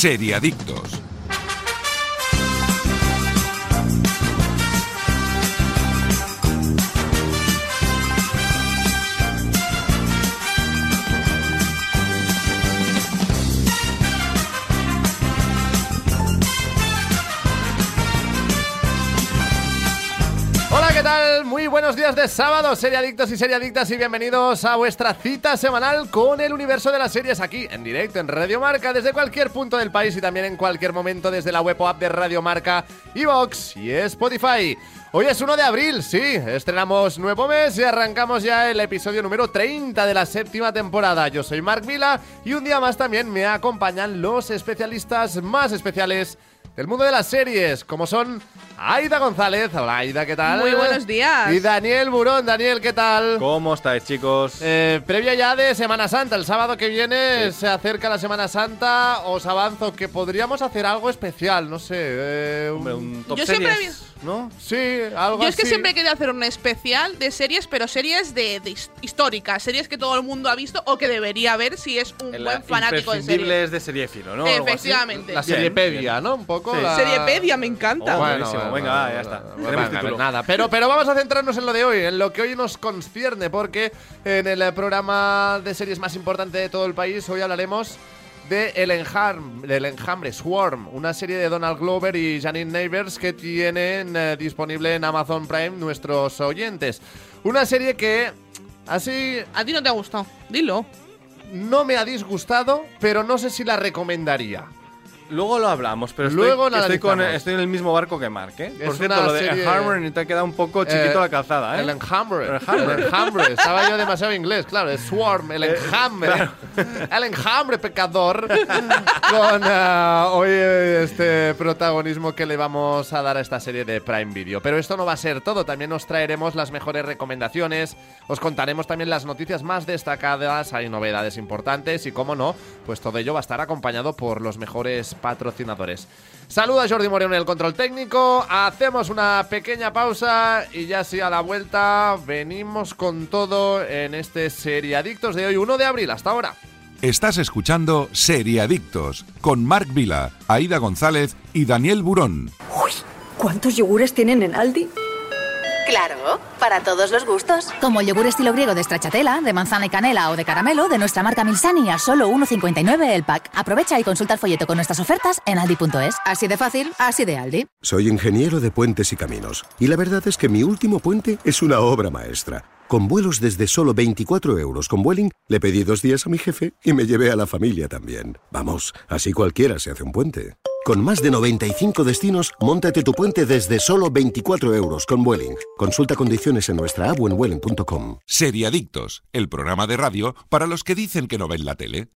Seriadictos. Muy buenos días de sábado, seriadictos y seriadictas, y bienvenidos a vuestra cita semanal con el universo de las series aquí, en directo, en Radio Marca, desde cualquier punto del país y también en cualquier momento desde la web app de Radio Marca, Evox y Spotify. Hoy es 1 de abril, sí, estrenamos nuevo mes y arrancamos ya el episodio número 30 de la séptima temporada. Yo soy Marc Vila y un día más también me acompañan los especialistas más especiales del mundo de las series, como son Aida González. Hola Aida, ¿qué tal? Muy buenos días. Y Daniel Burón. Daniel, ¿qué tal? ¿Cómo estáis, chicos? Eh, previa ya de Semana Santa, el sábado que viene se acerca la Semana Santa. Os avanzo que podríamos hacer algo especial, no sé. eh, Hombre, un top Yo siempre series, ¿no? Sí, algo Yo es que así. siempre he querido hacer un especial de series, pero series de, de his- históricas, series que todo el mundo ha visto o que debería ver si es un El- buen fanático de series. de seriéfilo, ¿no? Efectivamente. La Bien, seriepedia. ¿no? Un poco. Sí. la- Seriepedia me encanta. Oh, Venga, va, ya está. Bueno, Tenemos título. nada, pero, pero vamos a centrarnos en lo de hoy, en lo que hoy nos concierne, porque en el eh, programa de series más importante de todo el país, hoy hablaremos de El Enjam- del Enjambre, Swarm, una serie de Donald Glover y Janine Neighbors que tienen eh, disponible en Amazon Prime nuestros oyentes. Una serie que, así, A ti no te ha gustado. Dilo. no me ha disgustado, pero no sé si la recomendaría. Luego lo hablamos, pero Luego estoy, estoy, con- estoy en el mismo barco que Mark, ¿eh? Es Por cierto, lo de Harmon te ha quedado un poco chiquito Eh, la calzada, ¿eh? El enjambre. El. El enjambre. Estaba yo demasiado inglés, claro. Es swarm, el enjambre. El enjambre pecador. Con eh, hoy eh, este protagonismo que le vamos a dar a esta serie de Prime Video. Pero esto no va a ser todo. También os traeremos las mejores recomendaciones. Os contaremos también las noticias más destacadas. Hay novedades importantes. Y como no, pues todo ello va a estar acompañado por los mejores patrocinadores. Saluda a Jordi Moreno en el control técnico. Hacemos una pequeña pausa y ya sí a la vuelta venimos con todo en este Seriadictos de hoy, 1 de abril. Hasta ahora. Estás escuchando Seriadictos con Marc Vila, Aida González y Daniel Burón. Uy, ¿cuántos yogures tienen en Aldi? Claro, para todos los gustos. Como el yogur estilo griego de stracciatella, de manzana y canela o de caramelo de nuestra marca Milsani a solo 1,59 el pack. Aprovecha y consulta el folleto con nuestras ofertas en aldi.es. Así de fácil, así de Aldi. Soy ingeniero de puentes y caminos, y la verdad es que mi último puente es una obra maestra. Con vuelos desde solo 24 euros con Vueling, le pedí dos días a mi jefe y me llevé a la familia también. Vamos, así cualquiera se hace un puente. Con más de 95 destinos, móntate tu puente desde solo 24 euros con Vueling. Consulta condiciones en nuestra app o en vueling.com. Seriadictos, el programa de radio para los que dicen que no ven la tele.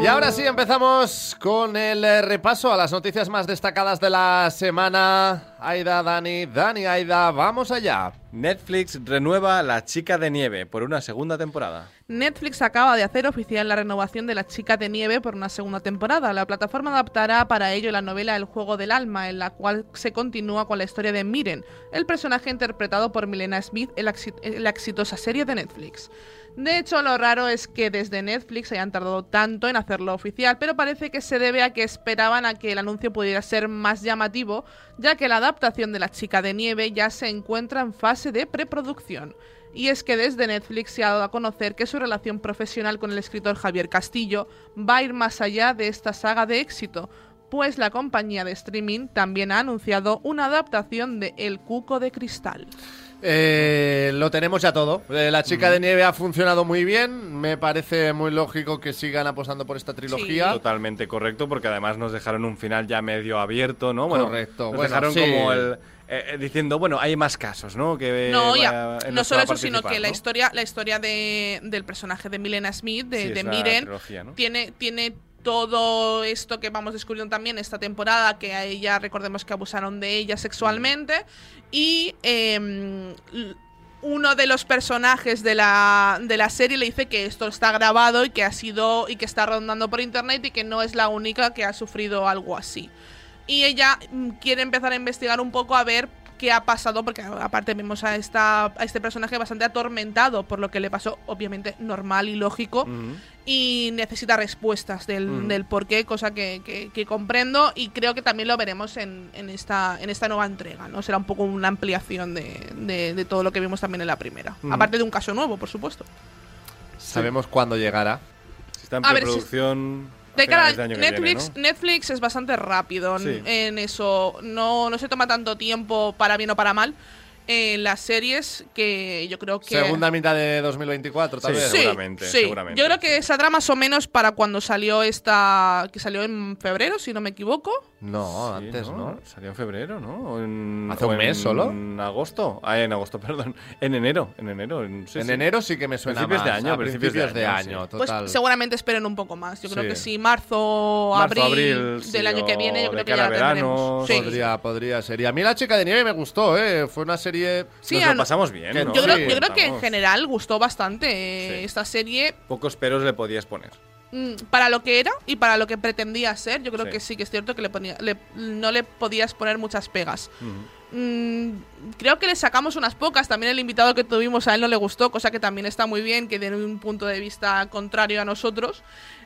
Y ahora sí empezamos con el eh, repaso a las noticias más destacadas de la semana. Aida, Dani, Dani, Aida, vamos allá. Netflix renueva La Chica de Nieve por una segunda temporada. Netflix acaba de hacer oficial la renovación de La Chica de Nieve por una segunda temporada. La plataforma adaptará para ello la novela El juego del alma, en la cual se continúa con la historia de Miren, el personaje interpretado por Milena Smith en la, exi- en la exitosa serie de Netflix. De hecho, lo raro es que desde Netflix hayan tardado tanto en hacerlo oficial, pero parece que se debe a que esperaban a que el anuncio pudiera ser más llamativo, ya que la adaptación de La Chica de Nieve ya se encuentra en fase de preproducción. Y es que desde Netflix se ha dado a conocer que su relación profesional con el escritor Javier Castillo va a ir más allá de esta saga de éxito, pues la compañía de streaming también ha anunciado una adaptación de El Cuco de Cristal. Eh, lo tenemos ya todo. Eh, la chica de nieve ha funcionado muy bien. Me parece muy lógico que sigan apostando por esta trilogía. Totalmente correcto, porque además nos dejaron un final ya medio abierto, ¿no? Bueno, Correcto, Nos bueno, dejaron sí. como el. eh, eh, diciendo, bueno, hay más casos, ¿no? Que No, vaya- ya. en No solo eso, sino que la historia, la historia de, del personaje de Milena Smith, de, Sí, Miren, trilogía, ¿no? tiene, tiene todo esto que vamos descubriendo también esta temporada, que a ella recordemos que abusaron de ella sexualmente. Y em, uno de los personajes de la, de la serie le dice que esto está grabado y que ha sido. y que está rondando por internet y que no es la única que ha sufrido algo así. Y ella mm, quiere empezar a investigar un poco a ver qué ha pasado, porque aparte vemos a, esta, a este personaje bastante atormentado por lo que le pasó, obviamente normal y lógico, y necesita respuestas del, del por qué, cosa que, que- que comprendo y creo que también lo veremos en, en esta, en esta nueva entrega, ¿no? Será un poco una ampliación de, de- de todo lo que vimos también en la primera. Aparte de un caso nuevo, por supuesto. Sabemos cuándo llegará. Si está en A ver, si- preproducción. De cara de Netflix, viene, ¿no? Netflix es bastante rápido en- Sí. en eso. No, no se toma tanto tiempo para bien o para mal en las series que yo creo que... Segunda mitad de 2024, tal Sí, vez. Sí, seguramente, sí. seguramente, Yo creo que saldrá más o menos para cuando salió esta... que salió en febrero, si no me equivoco. No, Sí, antes, ¿no? Salió en febrero, ¿no? En- ¿Hace un mes en solo? agosto. Ah, en agosto, perdón. En enero. En enero. En, sí, en sí. enero sí que me suena Principios de año, a principios principios de de año. Pues total. seguramente esperen un poco más. Yo creo Sí. que sí, marzo, Marzo, abril, abril, del sí, año que viene, yo creo que ya verano, tendremos. Sí. Podría, podría ser. Y a mí la chica de nieve me gustó, ¿eh? Fue una serie. Sí, Nos lo no- pasamos bien, que ¿no? Yo, creo, yo creo que en general gustó bastante eh, Sí. esta serie. Pocos peros le podías poner. Mm, para lo que era y para lo que pretendía ser, yo creo Sí. que sí que es cierto que le ponía, le- no le podías poner muchas pegas. Mm, creo que le sacamos unas pocas. También el invitado que tuvimos a él no le gustó, cosa que también está muy bien, que de un punto de vista contrario a nosotros.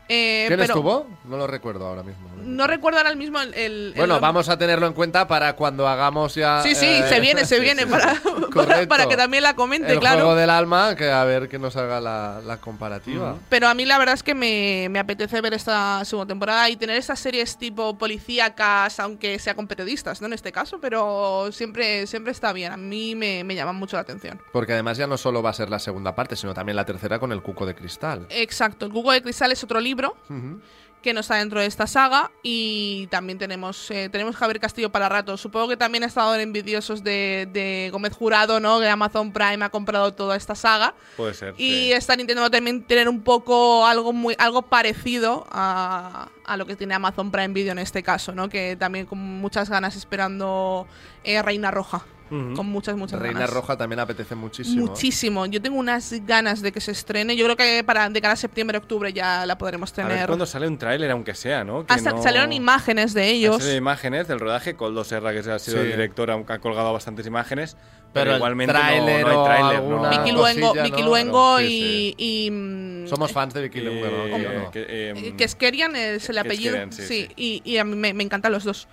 Eh, ¿Quién pero estuvo? No lo recuerdo ahora mismo. No recuerdo ahora mismo el. el- Bueno, el- vamos a tenerlo en cuenta para cuando hagamos ya. Sí, sí, eh, se viene, se viene para, para, que también la comente, el claro. juego del alma, que a ver que nos haga la, la comparativa. Pero a mí la verdad es que me, me apetece ver esta segunda temporada y tener estas series tipo policíacas, aunque sea con periodistas, ¿no? En este caso, pero siempre, siempre está bien. A mí me, me llaman mucho la atención. Porque además ya no solo va a ser la segunda parte, sino también la tercera con el cuco de cristal. Exacto, el Google de Cristal es otro libro Ujú. que no está dentro de esta saga y también tenemos eh, tenemos Javier Castillo para rato. Supongo que también ha estado en envidiosos de, de Gómez Jurado, ¿no? Que Amazon Prime ha comprado toda esta saga. Puede ser. Y sí. están intentando también tener un poco algo muy algo parecido a, a lo que tiene Amazon Prime Video en este caso, ¿no? Que también con muchas ganas esperando eh, Reina Roja. Con muchas, muchas Reina ganas. Roja también apetece muchísimo. Muchísimo. Yo tengo unas ganas de que se estrene. Yo creo que para de cara a septiembre, octubre ya la podremos A ver tener. cuando sale un tráiler, aunque sea, ¿no? Que Hasta no- salieron imágenes de ellos. salido imágenes del rodaje. Coldo Serra, que ha sido Sí. el director, aunque ha colgado bastantes imágenes. Pero, Pero igualmente no- tráiler no, hay tráiler, ¿no? Vicky Luengo, cosilla, Vicky ¿no? Luengo Sí, y, y, mm, Somos fans de Vicky Eh, Luengo. ¿Sí no? que, eh, Eh, Que Skerian es el apellido. Skerian, sí, sí, sí. Y, y a mí me, me encantan los dos.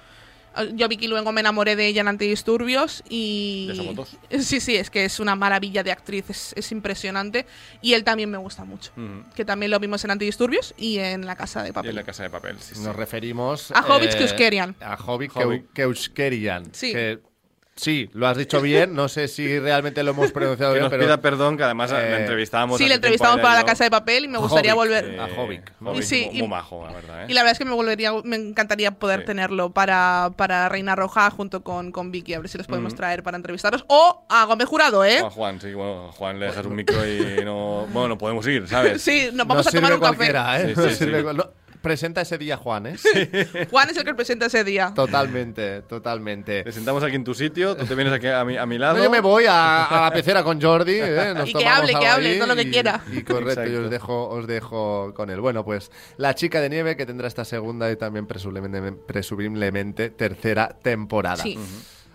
Eh, Yo a Vicky luego me enamoré de ella en Antidisturbios y... Dos. Sí, sí, es que es una maravilla de actriz, es, es impresionante. Y él también me gusta mucho. Que también lo vimos en Antidisturbios y en La Casa de Y en Papel. la casa de papel, sí, sí. Nos referimos. A Hobbit eh, Keuskerian. A Hobbit Hobbit. Keu- Keuskerian. Sí. Que, sí, lo has dicho bien. No sé si realmente lo hemos pronunciado Que bien, nos pero. pida perdón, que además eh, le entrevistábamos. Sí, le entrevistamos para La. Casa de Papel y me gustaría Hobbit. volver... Eh, A Hobbit. Hobbit, Y sí, mu- y- muy majo, la verdad. ¿eh? Y la verdad es que me volvería, me encantaría poder Sí. tenerlo para, para Reina Roja junto con, con Vicky, a ver si los podemos Mm. traer para entrevistarlos. O a Gómez Jurado, ¿eh? O a Juan, sí, bueno, a Juan le dejas un micro y no. Bueno, podemos ir, ¿sabes? Sí, nos vamos Nos a tomar sirve un café. cualquiera, ¿eh? Sí, sí, sirve sí. cual- no, presenta ese día Juan, ¿eh? Juan es el que presenta ese día. Totalmente, totalmente. Te sentamos aquí en tu sitio, tú te vienes aquí a mi, a mi lado. No, yo me voy a, a la pecera con Jordi. ¿eh? Nos Y que hable, que hable, todo lo que quiera. Y correcto, y Exacto. os dejo, os dejo con él. Bueno, pues La Chica de Nieve que tendrá esta segunda y también presumiblemente, presumiblemente tercera temporada. Sí.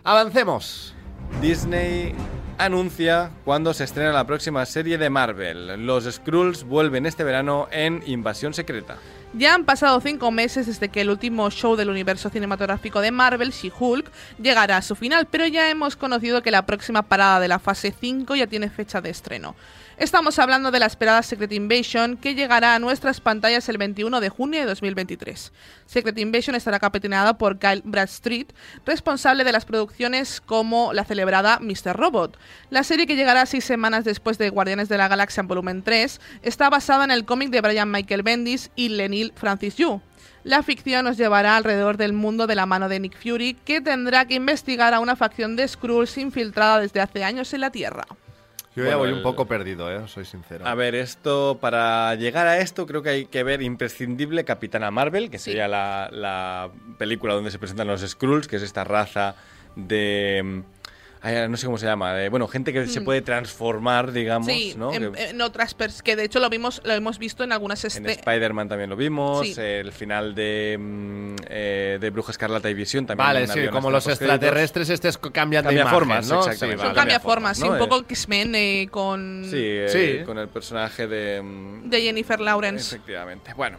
Avancemos. Disney anuncia cuándo se estrena la próxima serie de Marvel. Los Skrulls vuelven este verano en Invasión Secreta. Ya han pasado cinco meses desde que el último show del universo cinematográfico de Marvel, She-Hulk, llegara a su final, pero ya hemos conocido que la próxima parada de la fase 5 ya tiene fecha de estreno. Estamos hablando de la esperada Secret Invasion, que llegará a nuestras pantallas el 21 de junio de 2023. Secret Invasion estará capitaneada por Kyle Bradstreet, responsable de las producciones como la celebrada Mr. Robot. La serie que llegará seis semanas después de Guardianes de la Galaxia en volumen 3 está basada en el cómic de Brian Michael Bendis y Francis Yu. La ficción nos llevará alrededor del mundo de la mano de Nick Fury, que tendrá que investigar a una facción de Skrulls infiltrada desde hace años en la Tierra. Yo ya Bueno, voy el- un poco perdido, ¿eh? soy sincero. A ver, esto, para llegar a esto, creo que hay que ver imprescindible Capitana Marvel, que Sí. sería la, la película donde se presentan los Skrulls, que es esta raza de. Ay, no sé cómo se llama. de- bueno, gente que se puede transformar, digamos, Mm. Sí, ¿no? en, Que- en otras pers- que de hecho lo vimos, lo hemos visto en algunas En este- Spider-Man también lo vimos, Sí. el final de, mm, eh, de Bruja Escarlata y Visión también. Vale, sí, como los extraterrestres estos cambian de Cambia imagen, formas, ¿no? exactamente. Sí, vale. cambia cambia formas, formas, sí, ¿no? un poco Eh, X-Men eh, con Sí, eh, Sí. con el personaje de... mm, de Jennifer Lawrence. Efectivamente. Bueno,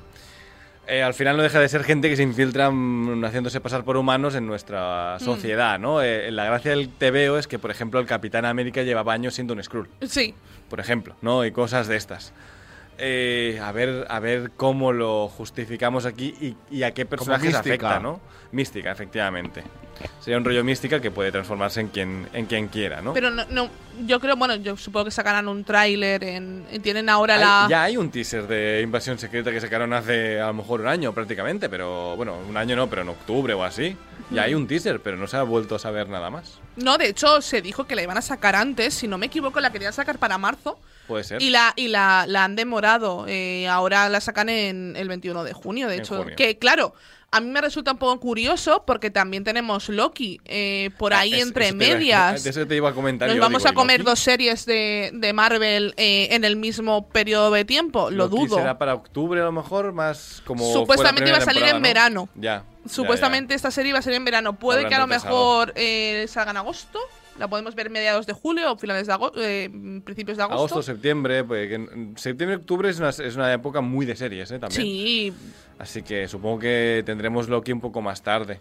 eh, al final no deja de ser gente que se infiltra mm, haciéndose pasar por humanos en nuestra Mm. sociedad, ¿no? Eh, la gracia del TVO es que, por ejemplo, el Capitán América llevaba años siendo un Skrull, Sí, por ejemplo, ¿no? Y cosas de estas. Eh, a ver a ver cómo lo justificamos aquí y, y a qué personajes afecta, ¿no? Mística, efectivamente. Sería un rollo mística que puede transformarse en quien, en quien quiera, ¿no? pero no, no, yo creo, bueno, yo supongo que sacarán un tráiler, en, en- tienen ahora Hay- la... Ya hay un teaser de Invasión Secreta que sacaron hace a lo mejor un año prácticamente, pero bueno, un año no, pero en octubre o así. Ya hay un teaser, pero no se ha vuelto a saber nada más. No, de hecho se dijo que la iban a sacar antes, si no me equivoco la querían sacar para marzo Puede ser. y la y la, la han demorado, eh, ahora la sacan en el 21 de junio, de En hecho, junio. que claro, a mí me resulta un poco curioso porque también tenemos Loki eh, por ahí Ah, Es- entre eso iba- medias. de eso te iba a comentar Nos yo, vamos digo, a ¿y comer Loki? dos series de, de Marvel eh, en el mismo periodo de tiempo, lo Loki dudo. será para octubre a lo mejor, más como. Supuestamente iba a salir en verano. Ya. ya, Supuestamente esta serie va a salir en verano. Puede Habrán que a lo mejor eh, salga en agosto. La podemos ver mediados de julio o finales de agosto, principios de agosto. Agosto, septiembre. Pues, en- septiembre, octubre es una, es una época muy de series, ¿eh? También. Sí, Así que supongo que tendremos Loki un poco más tarde.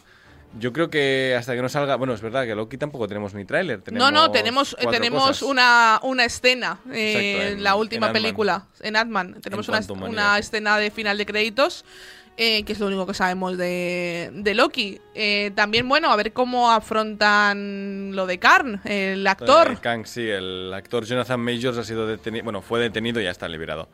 Yo creo que hasta que no salga. Bueno, es verdad que Loki tampoco tenemos ni tráiler. no, no, tenemos, eh, tenemos una, una escena eh, Exacto, en- en la última en película, en Ant-Man. Tenemos una, Mania, una sí. escena de final de créditos, eh, que es lo único que sabemos de, de Loki. Eh, también, bueno, a ver cómo afrontan lo de Karn, el actor. Eh, sí, el actor Jonathan Majors ha sido detenido, bueno, fue detenido y ya está liberado.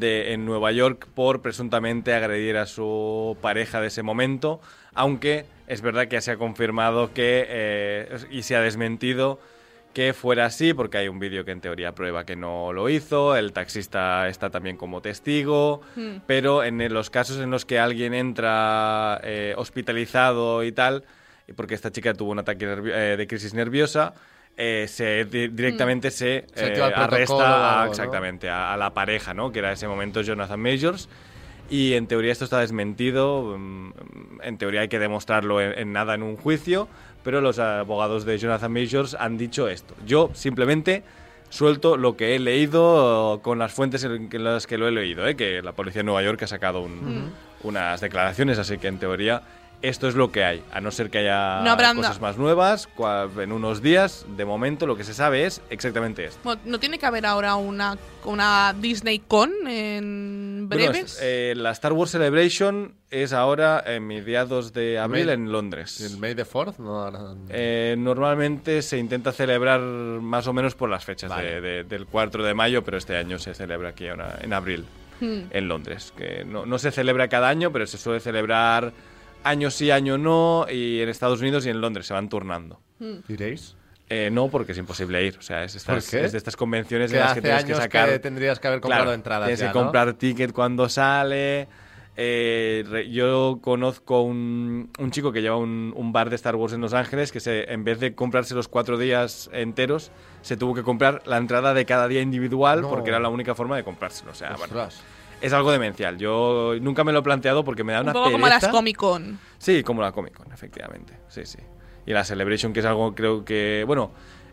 En Nueva York por presuntamente agredir a su pareja de ese momento, aunque es verdad que se ha confirmado que eh, y se ha desmentido que fuera así, porque hay un vídeo que en teoría prueba que no lo hizo, el taxista está también como testigo, Hmm. pero en los casos en los que alguien entra eh, hospitalizado y tal, y porque esta chica tuvo un ataque eh, de crisis nerviosa, eh, se di- directamente se, Se eh, arresta algo, ¿no? exactamente a, a la pareja, ¿no? Que era en ese momento Jonathan Majors. Y en teoría esto está desmentido. mm, En teoría hay que demostrarlo en, en nada en un juicio. Pero los abogados de Jonathan Majors han dicho esto. Yo simplemente suelto lo que he leído con las fuentes en las que lo he leído. ¿eh? Que la policía de Nueva York ha sacado un- unas declaraciones. Así que en teoría esto es lo que hay. A no ser que haya No habrá cosas más nuevas. En unos días, de momento, lo que se sabe es exactamente esto. Bueno, ¿No tiene que haber ahora una, una Disney Con en Bueno, breves? es- eh, la Star Wars Celebration es ahora en mediados de abril May- en Londres. ¿El May the 4th? No, no. Eh, normalmente se intenta celebrar más o menos por las fechas Vale. de- de- del 4 de mayo, pero este año se celebra aquí ahora en abril, Hmm. en Londres. Que no, no se celebra cada año, pero se suele celebrar año sí, año no, y en Estados Unidos y en Londres se van turnando. ¿Diréis? Eh, no, porque es imposible ir. O sea, es, estas, ¿Por qué? es de estas convenciones Que en las hace que tienes años que sacar. que tendrías que haber comprado Claro, entradas Tienes ya, que ¿no? comprar ticket cuando sale. Eh, re- yo conozco un, un chico que lleva un, un bar de Star Wars en Los Ángeles que se, en vez de comprarse los cuatro días enteros, se tuvo que comprar la entrada de cada día individual No. porque era la única forma de comprárselo. O sea, bueno. Es algo demencial. Yo nunca me lo he planteado porque me da Un una poco como las pereza. Comic Con. Sí, como la Comic Con, efectivamente. Sí, sí. Y la Celebration, que es algo, creo que. Bueno,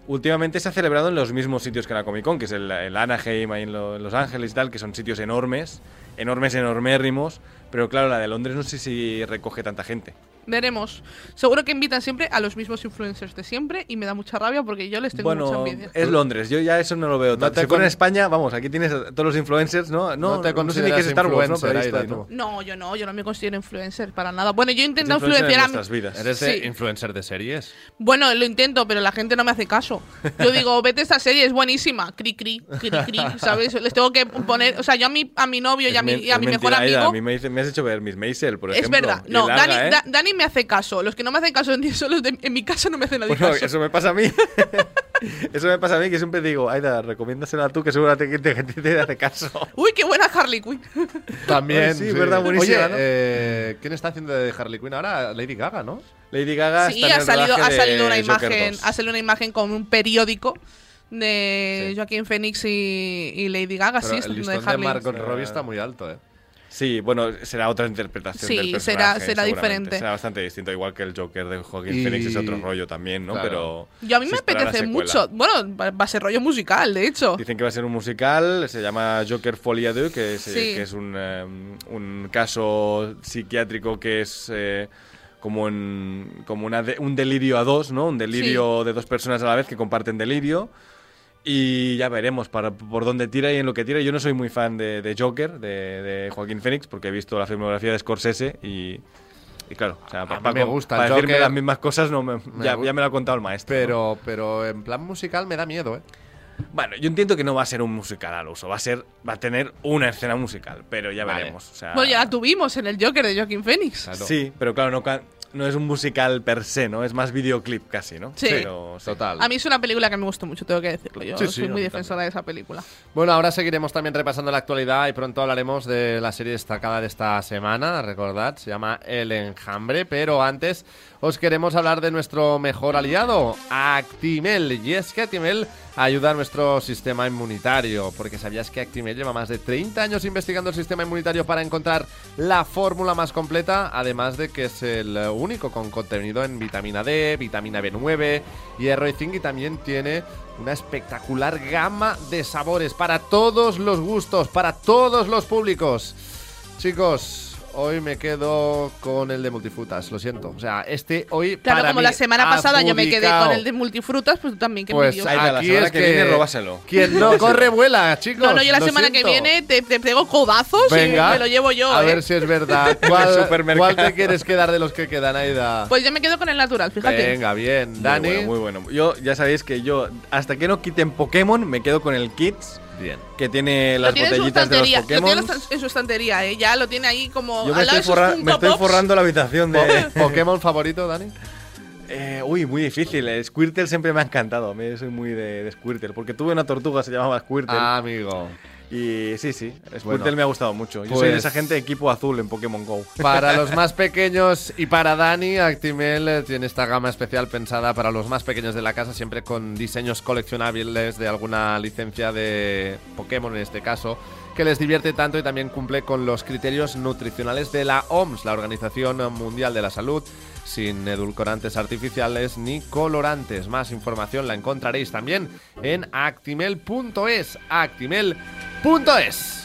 últimamente se ha celebrado en los mismos sitios que la Comic Con, que es el, el Anaheim, ahí en, lo- en Los Ángeles y tal, que son sitios enormes, enormes, enormérrimos. Pero claro, la de Londres no sé si recoge tanta gente. Veremos. Seguro que invitan siempre a los mismos influencers de siempre y me da mucha rabia porque yo les tengo mucha Bueno, envidia. es Londres, yo ya eso no lo veo No tanto. te Si fuera en España, vamos, aquí tienes a todos los influencers, ¿no? No, No te no sé ni qué es Star Wars, ¿no? Pero ahí está, ¿no? No, yo no, yo no me considero influencer para nada. Bueno, yo intento Es influenciar a nuestras vidas. ¿Eres Sí. influencer de series? Bueno, lo intento, pero la gente no me hace caso. Yo digo, vete esta serie, es buenísima. Cri, cri, cri, cri, ¿sabes? Les tengo que poner. O sea, yo a mi, a mi novio y a Es mi, y a es mi mejor mentira, Aida, amigo. a mí me, dice- me has hecho ver mis Maisel, por Es ejemplo. verdad. y No, el Dani, ¿eh? Da- Dani me hace caso. Los que no me hacen caso en son los de en mi casa no me hacen nadie Bueno, caso. eso me pasa a mí. Eso me pasa a mí que siempre digo, Aida, recomiéndasela tú que seguramente que te, te, te hace caso. Uy, qué buena Harley Quinn. También. Ay, sí, verdad, buenísima, Oye, ¿no? eh, ¿quién está haciendo de Harley Quinn ahora? Lady Gaga, ¿no? Lady Gaga Sí, está en ha el salido, ha salido una de imagen, 2. ha salido una imagen con un periódico de Sí. Joaquín Phoenix y, y Lady Gaga, Pero sí, está el de listón de Harley. Margot Robbie está muy alto, ¿eh? Sí, bueno, será otra interpretación Sí, del será- personaje. será diferente. Será bastante distinto, igual que el Joker de Joaquin Y- Phoenix es otro rollo también, ¿no? Claro. Pero Yo a mí me apetece mucho. Bueno, va a ser rollo musical, de hecho. Dicen que va a ser un musical, se llama Joker Folia 2, que es, eh, Sí. que es un, eh, un caso psiquiátrico que es eh, como, en- como una de- un delirio a dos, ¿no? Un delirio de dos personas a la vez que comparten delirio. Y ya veremos para, por dónde tira y en lo que tira. Yo no soy muy fan de, de Joker, de, de Joaquín Phoenix, porque he visto la filmografía de Scorsese y... y claro, o sea, A pa- mí pa- me gusta para decirme Joker. las mismas cosas no me- Me ya, me lo ha contado el maestro. ¿no? Pero, pero en plan musical me da miedo, ¿eh? Bueno, yo entiendo que no va a ser un musical al uso, va a ser, va a tener una escena musical, pero ya Vale. veremos. o sea, Bueno, ya la tuvimos en el Joker de Joaquin Phoenix. Claro. Sí, pero claro, no, no es un musical per se, ¿no? Es más videoclip casi, ¿no? Sí. Pero, sí. Total. A mí es una película que me gustó mucho, tengo que decirlo. Yo Sí, soy muy defensora de esa película. Bueno, ahora seguiremos también repasando la actualidad y pronto hablaremos de la serie destacada de esta semana, recordad, se llama El Enjambre, pero antes os queremos hablar de nuestro mejor aliado, Actimel. Y es que Actimel ayuda a nuestro sistema inmunitario, porque sabías que Actimel lleva más de 30 años investigando el sistema inmunitario para encontrar la fórmula más completa, además de que es el único con contenido en vitamina D, vitamina B9, hierro y zinc y también tiene una espectacular gama de sabores para todos los gustos, para todos los públicos. Chicos, hoy me quedo con el de multifrutas, lo siento. O sea, este hoy Claro, para como mí la semana pasada yo me quedé con el de multifrutas, pues tú también, que Pues. Aida, la aquí semana es que viene, róbaselo. Quien no corre vuela, chicos. No, no, yo la semana que viene te, te pego codazos Venga, y me lo llevo yo. A ¿eh? ver si es verdad. ¿Cuál, te quieres quedar de los que quedan, Aida? Pues yo me quedo con el natural, fíjate. Venga, bien. Muy Dani. bueno, muy bueno. Yo, ya sabéis que yo, hasta que no quiten Pokémon, me quedo con el Kids, Bien. que tiene Lo las tiene botellitas de los lo Pokémon. tiene en su estantería, ¿eh? Ya lo tiene ahí como Yo me estoy, forra- me forrando la habitación de... Po- ¿Pokémon favorito, Dani? Eh, uy, muy difícil. El Squirtle siempre me ha encantado. A mí soy muy de, de Squirtle. Porque tuve una tortuga, se llamaba Squirtle. Ah, amigo. Y sí, sí. Squirtle Bueno, me ha gustado mucho. Yo soy pues- de esa gente de equipo azul en Pokémon Go. Para los más pequeños y para Dani, Actimel eh, tiene esta gama especial pensada para los más pequeños de la casa, siempre con diseños coleccionables de alguna licencia de Pokémon en este caso, que les divierte tanto y también cumple con los criterios nutricionales de la OMS, la Organización Mundial de la Salud, sin edulcorantes artificiales ni colorantes. Más información la encontraréis también en actimel.es. Actimel.es.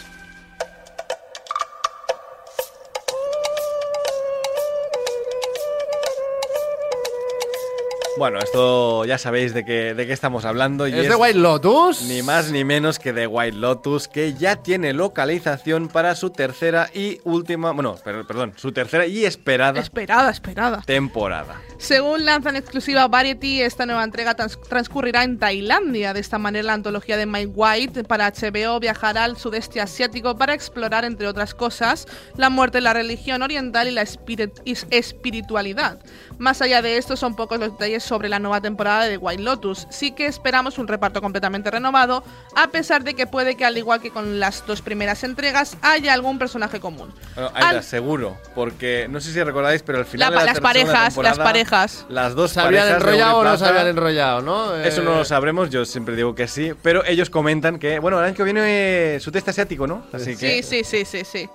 Bueno, esto ya sabéis de qué, de qué estamos hablando. Y ¿Es de White Lotus? Ni más ni menos que de White Lotus, que ya tiene localización para su tercera y última. Bueno, per- perdón, su tercera y esperada Esperada, esperada. temporada. Según lanza en exclusiva Variety, esta nueva entrega trans- transcurrirá en Tailandia. De esta manera, la antología de Mike White para HBO viajará al sudeste asiático para explorar, entre otras cosas, la muerte, la religión oriental y la espirit- espiritualidad. Más allá de esto, son pocos los detalles sobre la nueva temporada de White Lotus. Sí que esperamos un reparto completamente renovado, a pesar de que puede que, al igual que con las dos primeras entregas, haya algún personaje común. Bueno, Aida, Al- seguro, porque no sé si recordáis, pero al final La- de la las parejas, las parejas. Las dos ¿Se habían enrollado o no se habían enrollado, no? Eso no Eh, lo sabremos, yo siempre digo que sí, pero ellos comentan que, bueno, el año que viene eh, su test asiático, ¿no? Así que Sí, sí, sí, sí, sí.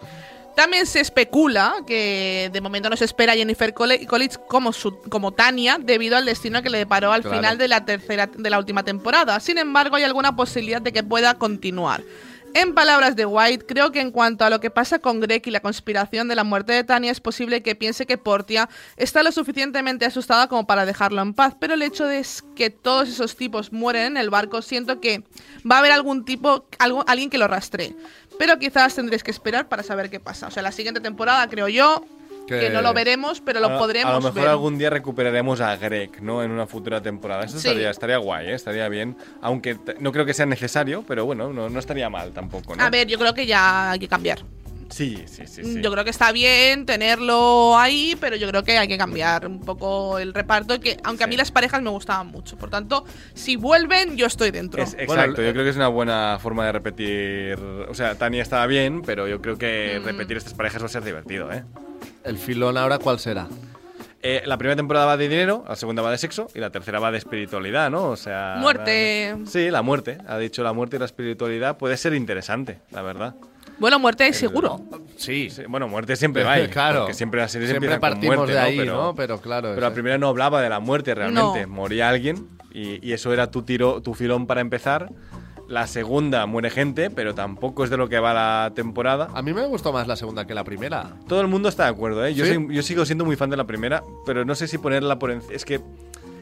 También se especula que de momento no se espera a Jennifer Coolidge como, su- como Tania debido al destino que le deparó al Claro. final de la tercera de la última temporada. Sin embargo, hay alguna posibilidad de que pueda continuar. En palabras de White, creo que en cuanto a lo que pasa con Greg y la conspiración de la muerte de Tania, es posible que piense que Portia está lo suficientemente asustada como para dejarlo en paz. Pero el hecho de que todos esos tipos mueren en el barco, siento que va a haber algún tipo, alguien que lo rastree. Pero quizás tendréis que esperar para saber qué pasa. O sea, la siguiente temporada, creo yo, Que- que, no lo veremos, pero lo a, podremos a lo mejor ver. algún día recuperaremos a Greg, ¿no? En una futura temporada. Eso Sí. estaría, estaría guay, ¿eh? estaría bien. Aunque no creo que sea necesario, pero bueno, no, no estaría mal tampoco, ¿no? A ver, yo creo que ya hay que cambiar. Sí, sí, sí. sí. Yo creo que está bien tenerlo ahí, pero yo creo que hay que cambiar un poco el reparto. Que, aunque a mí Sí. las parejas me gustaban mucho. Por tanto, si vuelven, yo estoy dentro. Es- exacto, Bueno, yo creo que es una buena forma de repetir. O sea, Tania estaba bien, pero yo creo que Mm. repetir estas parejas va a ser divertido, ¿eh? El filón ahora, ¿cuál será? Eh, la primera temporada va de dinero, la segunda va de sexo y la tercera va de espiritualidad, ¿no? O sea. Muerte. la- sí, la muerte. Ha dicho la muerte y la espiritualidad puede ser interesante, la verdad. Bueno, muerte seguro. Sí. Sí, bueno, muerte siempre va. ahí, claro. Porque siempre las series Siempre empiezan con partimos muerte, de ¿no? ahí, Pero- ¿no? Pero claro. Pero la primera no hablaba de la muerte realmente. No. Moría alguien y, y eso era tu tiro, tu filón para empezar. La segunda muere gente, pero tampoco es de lo que va la temporada. A mí me gustó más la segunda que la primera. Todo el mundo está de acuerdo, ¿eh? Yo, ¿Sí? soy- yo sigo siendo muy fan de la primera, pero no sé si ponerla por encima. Es que,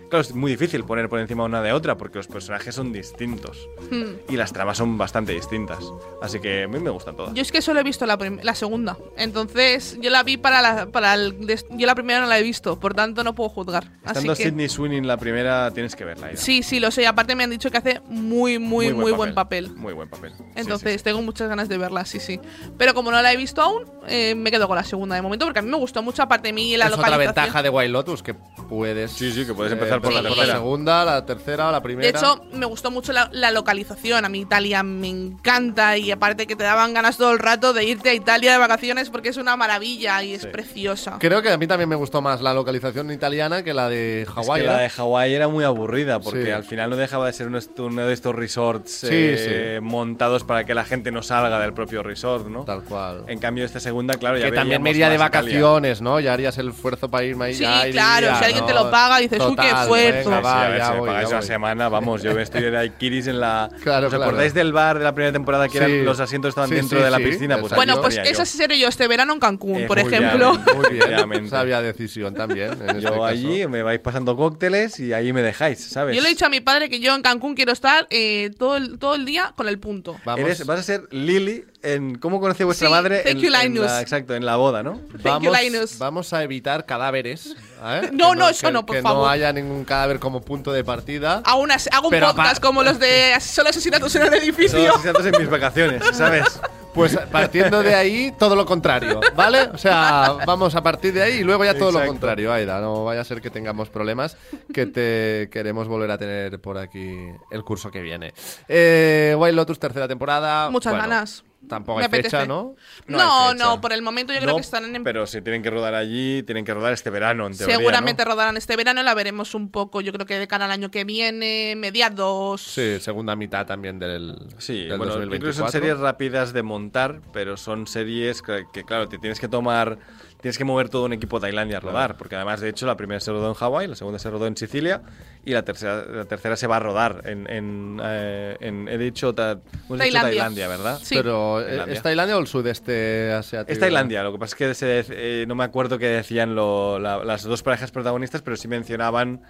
claro, es muy difícil poner por encima una de otra porque los personajes son distintos Hmm. y las tramas son bastante distintas. Así que a mí me gustan todas. Yo es que solo he visto la, la segunda. Entonces, yo la vi para la. Para el, yo la primera no la he visto, por tanto no puedo juzgar. Estando Así que. Sidney Sweeney en la primera, tienes que verla. Aida. Sí, sí, lo sé. Aparte me han dicho que hace muy, muy, muy, buen papel. Muy buen papel. Entonces sí, sí. tengo muchas ganas de verla, sí, sí. Pero como no la he visto aún, eh, me quedo con la segunda de momento porque a mí me gustó mucho, aparte de mí la es otra localización. ventaja de White Lotus, que puedes. Sí, sí, que puedes empezar por la segunda, la tercera la primera. De hecho, me gustó mucho la, la localización. A mí Italia me encanta y aparte que te daban ganas todo el rato de irte a Italia de vacaciones porque es una maravilla y es Sí. preciosa. Creo que a mí también me gustó más la localización italiana que la de Es Hawái. que la ¿eh? de Hawái era muy aburrida porque Sí. al final no dejaba de ser uno, de estos resorts Sí, eh, montados para que la gente no salga del propio resort, ¿no? Tal cual. En cambio, esta segunda, claro, ya que también me iría de Italia. vacaciones, ¿no? Ya harías el esfuerzo para irme ahí. Sí, ya claro, iría, si alguien te lo paga, dices, uy, qué esfuerzo. venga, Sí, va, a ver, ya si me voy, pagáis ya una voy. semana, vamos, yo estoy de Daiquiris en la... Claro, ¿Os acordáis del bar de la primera temporada que eran los asientos estaban Sí, dentro sí, de la sí, piscina? Pues. Bueno, pues esa seré yo este verano en Cancún, Eh, por muy ejemplo. bien. Muy bien. Sabia decisión también. en este Yo caso. allí me vais pasando cócteles y ahí me dejáis, ¿sabes? Yo le he dicho a mi padre que yo en Cancún quiero estar eh, todo, el, todo el día con el punto. Vamos, Eres- vas a ser Lily en... ¿Cómo conocí a vuestra Sí, madre? thank en, you, en la- exacto, en la boda, ¿no? Thank you, vamos, Linus. vamos a evitar cadáveres. ¿eh? No, Que no, eso que- no, por que no favor. haya ningún cadáver como punto de partida. Hago, una- hago un Pero podcast como los de solo asesinatos en el Son edificio. asesinatos en mis vacaciones, ¿sabes? Pues partiendo de ahí, todo lo contrario, ¿vale? O sea, vamos a partir de ahí y luego ya todo lo Exacto. contrario, Aida. No vaya a ser que tengamos problemas, que te queremos volver a tener por aquí el curso que viene. Eh, Wild Lotus, tercera temporada. Muchas Bueno, ganas. Tampoco Me hay fecha. ¿no? No No, por el momento yo creo que están en. Pero si tienen que rodar allí, tienen que rodar este verano, en teoría, Seguramente ¿no? rodarán este verano, la veremos un poco, yo creo que de cara al año que viene, mediados. Sí, segunda mitad también del, Sí, del bueno, yo creo que 2024. son series rápidas de montar, pero son series que, que, claro, te tienes que tomar, tienes que mover todo un equipo de Tailandia a rodar, porque además, de hecho, la primera se rodó en Hawái, la segunda se rodó en Sicilia y la tercera, la tercera se va a rodar en, en, eh, en- he dicho, ta- hemos dicho Tailandia. Tailandia, ¿verdad? Sí. Pero, ¿eh, Tailandia. ¿es Tailandia o el sudeste asiático? Es Tailandia, lo que pasa es que se- eh, no me acuerdo qué decían lo- la- las dos parejas protagonistas, pero sí mencionaban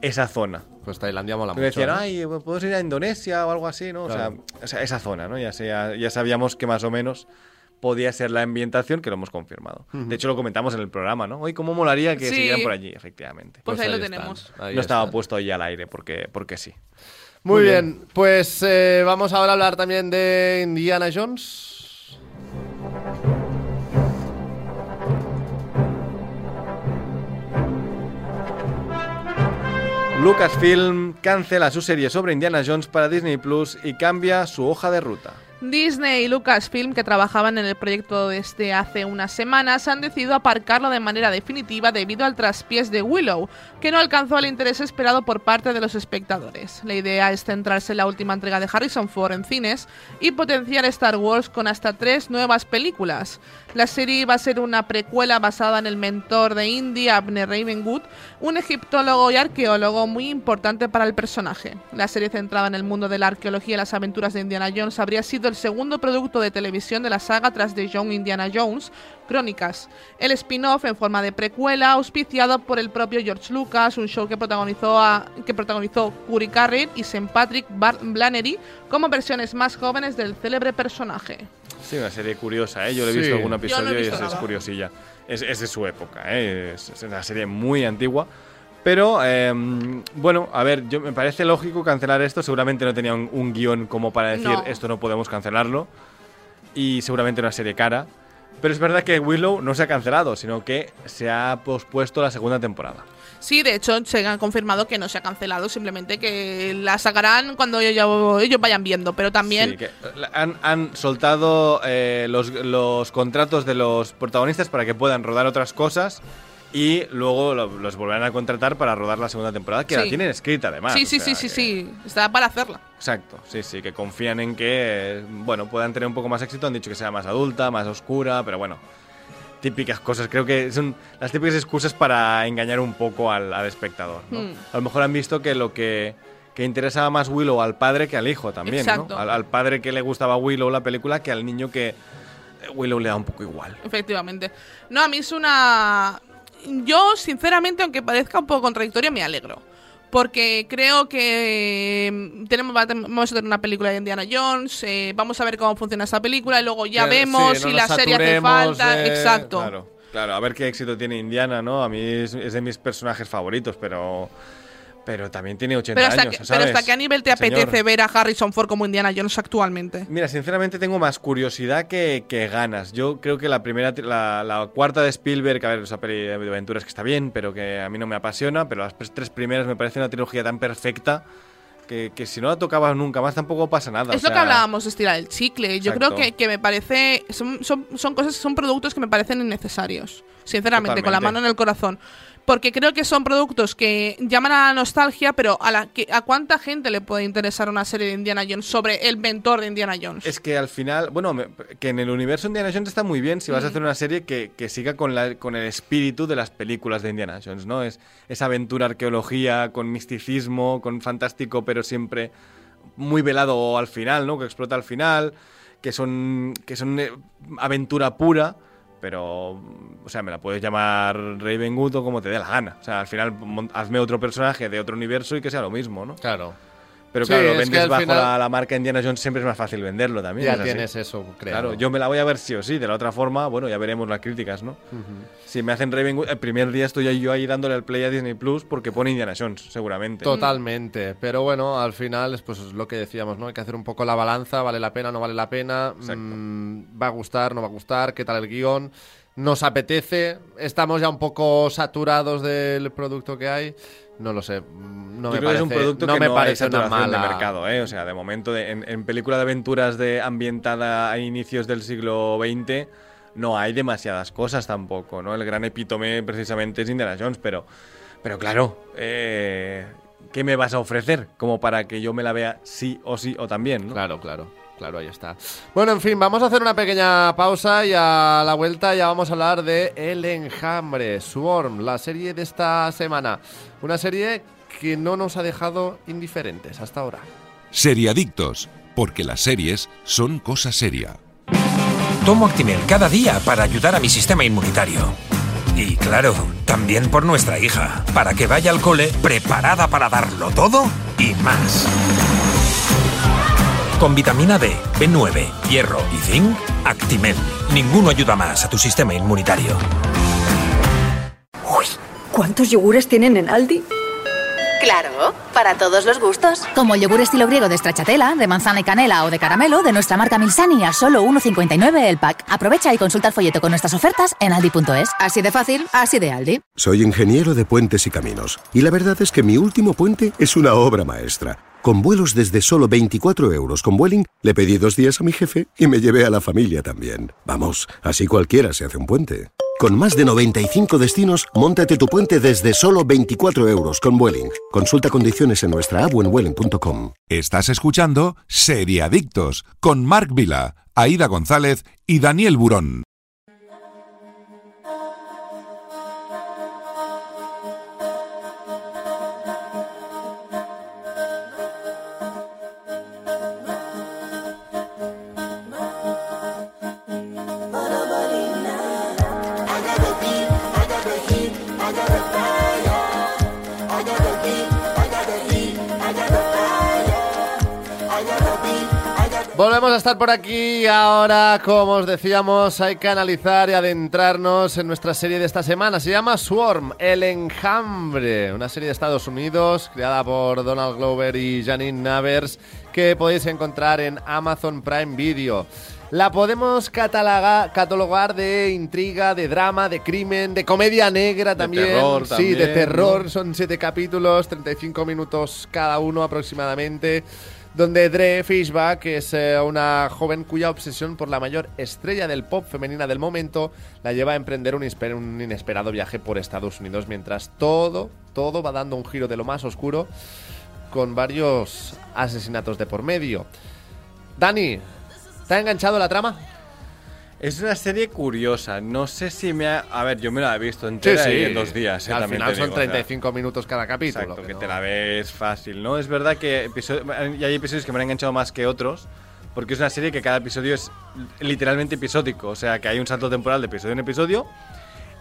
esa zona. Pues Tailandia mola Me mucho. decían, ¿no? ay, podemos ir a Indonesia o algo así, ¿no? O sea, Claro. o sea, esa zona, ¿no? Ya, sea, ya sabíamos que más o menos podía ser la ambientación, que lo hemos confirmado. De hecho, lo comentamos en el programa, ¿no? Hoy, ¿cómo molaría que Sí. siguieran por allí? Efectivamente. Pues, ahí, lo están, tenemos. ahí no estaba están. puesto ahí al aire, porque, porque sí. Muy bien, pues eh, vamos ahora a hablar también de Indiana Jones. Lucasfilm cancela su serie sobre Indiana Jones para Disney Plus y cambia su hoja de ruta. Disney y Lucasfilm, que trabajaban en el proyecto desde hace unas semanas, han decidido aparcarlo de manera definitiva debido al traspiés de Willow, que no alcanzó el interés esperado por parte de los espectadores. La idea es centrarse en la última entrega de Harrison Ford en cines y potenciar Star Wars con hasta tres nuevas películas. La serie va a ser una precuela basada en el mentor de Indy, Abner Ravenwood, un egiptólogo y arqueólogo muy importante para el personaje. La serie centrada en el mundo de la arqueología y las aventuras de Indiana Jones habría sido el segundo producto de televisión de la saga tras The Young Indiana Jones, Crónicas, el spin-off en forma de precuela auspiciado por el propio George Lucas, un show que protagonizó, a, que protagonizó Curry Carrey y St. Patrick Bar- Blannery como versiones más jóvenes del célebre personaje. Sí, una serie curiosa, ¿eh? Yo le he Sí. visto algún Yo no he episodio y visto es, es curiosilla. Es, es de su época, ¿eh? Es, es una serie muy antigua. Pero, eh, bueno, a ver, yo me parece lógico cancelar esto. Seguramente no tenía un, un guion como para decir No. esto no podemos cancelarlo. Y seguramente una serie cara. Pero es verdad que Willow no se ha cancelado, sino que se ha pospuesto la segunda temporada. Sí, de hecho, se ha confirmado que no se ha cancelado, simplemente que la sacarán cuando ellos, ellos vayan viendo. Pero también. Sí, que la- han, han soltado eh, los, los contratos de los protagonistas para que puedan rodar otras cosas y luego lo- los volverán a contratar para rodar la segunda temporada, que la tienen escrita además. sí, sí, sí, sí, que- sí. Está para hacerla. Exacto, sí, sí, que confían en que, bueno, puedan tener un poco más éxito. Han dicho que sea más adulta, más oscura, pero bueno, típicas cosas. Creo que son las típicas excusas para engañar un poco al, al espectador. ¿no? Hmm. A lo mejor han visto que lo que, que interesaba más Willow al padre que al hijo también, ¿no? Exacto. Al, al padre que le gustaba Willow la película que al niño que eh, Willow le da un poco igual. Efectivamente. No, a mí es una. Yo, sinceramente, aunque parezca un poco contradictorio, me alegro. Porque creo que mm, tenemos, vamos a tener una película de Indiana Jones, eh, vamos a ver cómo funciona esa película y luego ya Que- vemos sí, no si la serie hace falta. de- Exacto. Claro, claro, a ver qué éxito tiene Indiana, ¿no? A mí es, es de mis personajes favoritos, pero pero también tiene 80 Pero hasta, años, que- ¿sabes? pero hasta qué nivel te apetece Señor. ver a Harrison Ford como Indiana Jones actualmente. Mira, sinceramente tengo más curiosidad que, que ganas. Yo creo que la primera, la, la cuarta de Spielberg, a ver, esa peli de aventuras que está bien, pero que a mí no me apasiona, pero las tres primeras me parece una trilogía tan perfecta que, que si no la tocabas nunca más tampoco pasa nada. Es o lo que hablábamos de estirar el chicle. Yo creo que, que me parece. Son, son, son cosas, son productos que me parecen innecesarios. Sinceramente, con la mano en el corazón. Porque creo que son productos que llaman a la nostalgia, pero a, la, que, ¿a cuánta gente le puede interesar una serie de Indiana Jones sobre el mentor de Indiana Jones? Es que al final, bueno, me- que en el universo Indiana Jones está muy bien si vas a hacer una serie que, que siga con, la, con el espíritu de las películas de Indiana Jones, ¿no? Es esa aventura, arqueología, con misticismo, con fantástico, pero siempre muy velado al final, ¿no? Que explota al final, que son, que son eh, aventura pura, pero, o sea, me la puedes llamar Ravenwood o como te dé la gana. O sea, al final hazme otro personaje de otro universo y que sea lo mismo, ¿no? Claro. Pero Sí, claro, lo es que vendes bajo final- la, la marca Indiana Jones siempre es más fácil venderlo también. Ya es así. tienes eso, creo. Claro, yo me la voy a ver sí o sí. De la otra forma, bueno, ya veremos las críticas, ¿no? Si me hacen Ravenwood, el primer día estoy yo ahí dándole al play a Disney Plus porque pone Indiana Jones, seguramente. Totalmente, pero bueno, al final es pues es lo que decíamos, ¿no? Hay que hacer un poco la balanza, vale la pena, no vale la pena, Exacto. mm, va a gustar, no va a gustar, qué tal el guion, nos apetece, estamos ya un poco saturados del producto que hay, no lo sé, mm, no Yo me creo que parece, es un producto no que me no hay parece una mala de mercado, ¿eh? O sea, de momento, de- en, en película de aventuras de ambientada a inicios del siglo XX, no hay demasiadas cosas tampoco, ¿no? El gran epítome precisamente es Indiana Jones, pero, pero claro, eh, ¿qué me vas a ofrecer? Como para que yo me la vea sí o sí o también, ¿no? Claro, claro, claro, ahí está. Bueno, en fin, vamos a hacer una pequeña pausa y a la vuelta ya vamos a hablar de El Enjambre, Swarm, la serie de esta semana. Una serie que no nos ha dejado indiferentes hasta ahora. Seriadictos, porque las series son cosa seria. Tomo Actimel cada día para ayudar a mi sistema inmunitario. Y claro, también por nuestra hija, para que vaya al cole preparada para darlo todo y más. Con vitamina D, B9, hierro y zinc, Actimel. Ninguno ayuda más a tu sistema inmunitario. ¿Cuántos yogures tienen en Aldi? Claro, para todos los gustos. Como el yogur estilo griego de stracciatella, de manzana y canela o de caramelo de nuestra marca Milsani a solo 1,59 el pack. Aprovecha y consulta el folleto con nuestras ofertas en aldi.es. Así de fácil, así de Aldi. Soy ingeniero de puentes y caminos. Y la verdad es que mi último puente es una obra maestra. Con vuelos desde solo 24 euros con Vueling, le pedí dos días a mi jefe y me llevé a la familia también. Vamos, así cualquiera se hace un puente. Con más de 95 destinos, móntate tu puente desde solo 24 euros con Vueling. Consulta condiciones en nuestra vueling.com. Estás escuchando Seriadictos con Marc Vila, Aida González y Daniel Burón. Volvemos a estar por aquí. Ahora, como os decíamos, hay que analizar y adentrarnos en nuestra serie de esta semana. Se llama Swarm, El Enjambre, una serie de Estados Unidos creada por Donald Glover y Janine Navers que podéis encontrar en Amazon Prime Video. La podemos catalogar, catalogar de intriga, de drama, de crimen, de comedia negra también. terror sí, de también, terror. ¿no? Son siete capítulos, 35 minutos cada uno aproximadamente donde Dre Fishback es eh, una joven cuya obsesión por la mayor estrella del pop femenina del momento la lleva a emprender un, inesperado viaje por Estados Unidos mientras todo, todo va dando un giro de lo más oscuro con varios asesinatos de por medio. Dani, ¿te ha enganchado la trama? Es una serie curiosa. No sé si me ha. A ver, yo me la he visto entera y en dos días. eh, Al final son digo, o sea, 35 minutos cada capítulo. Exacto, que no- te la ves fácil, ¿no? Es verdad que y hay episodios que me han enganchado más que otros, porque es una serie que cada episodio es literalmente episódico, o sea, que hay un salto temporal de episodio en episodio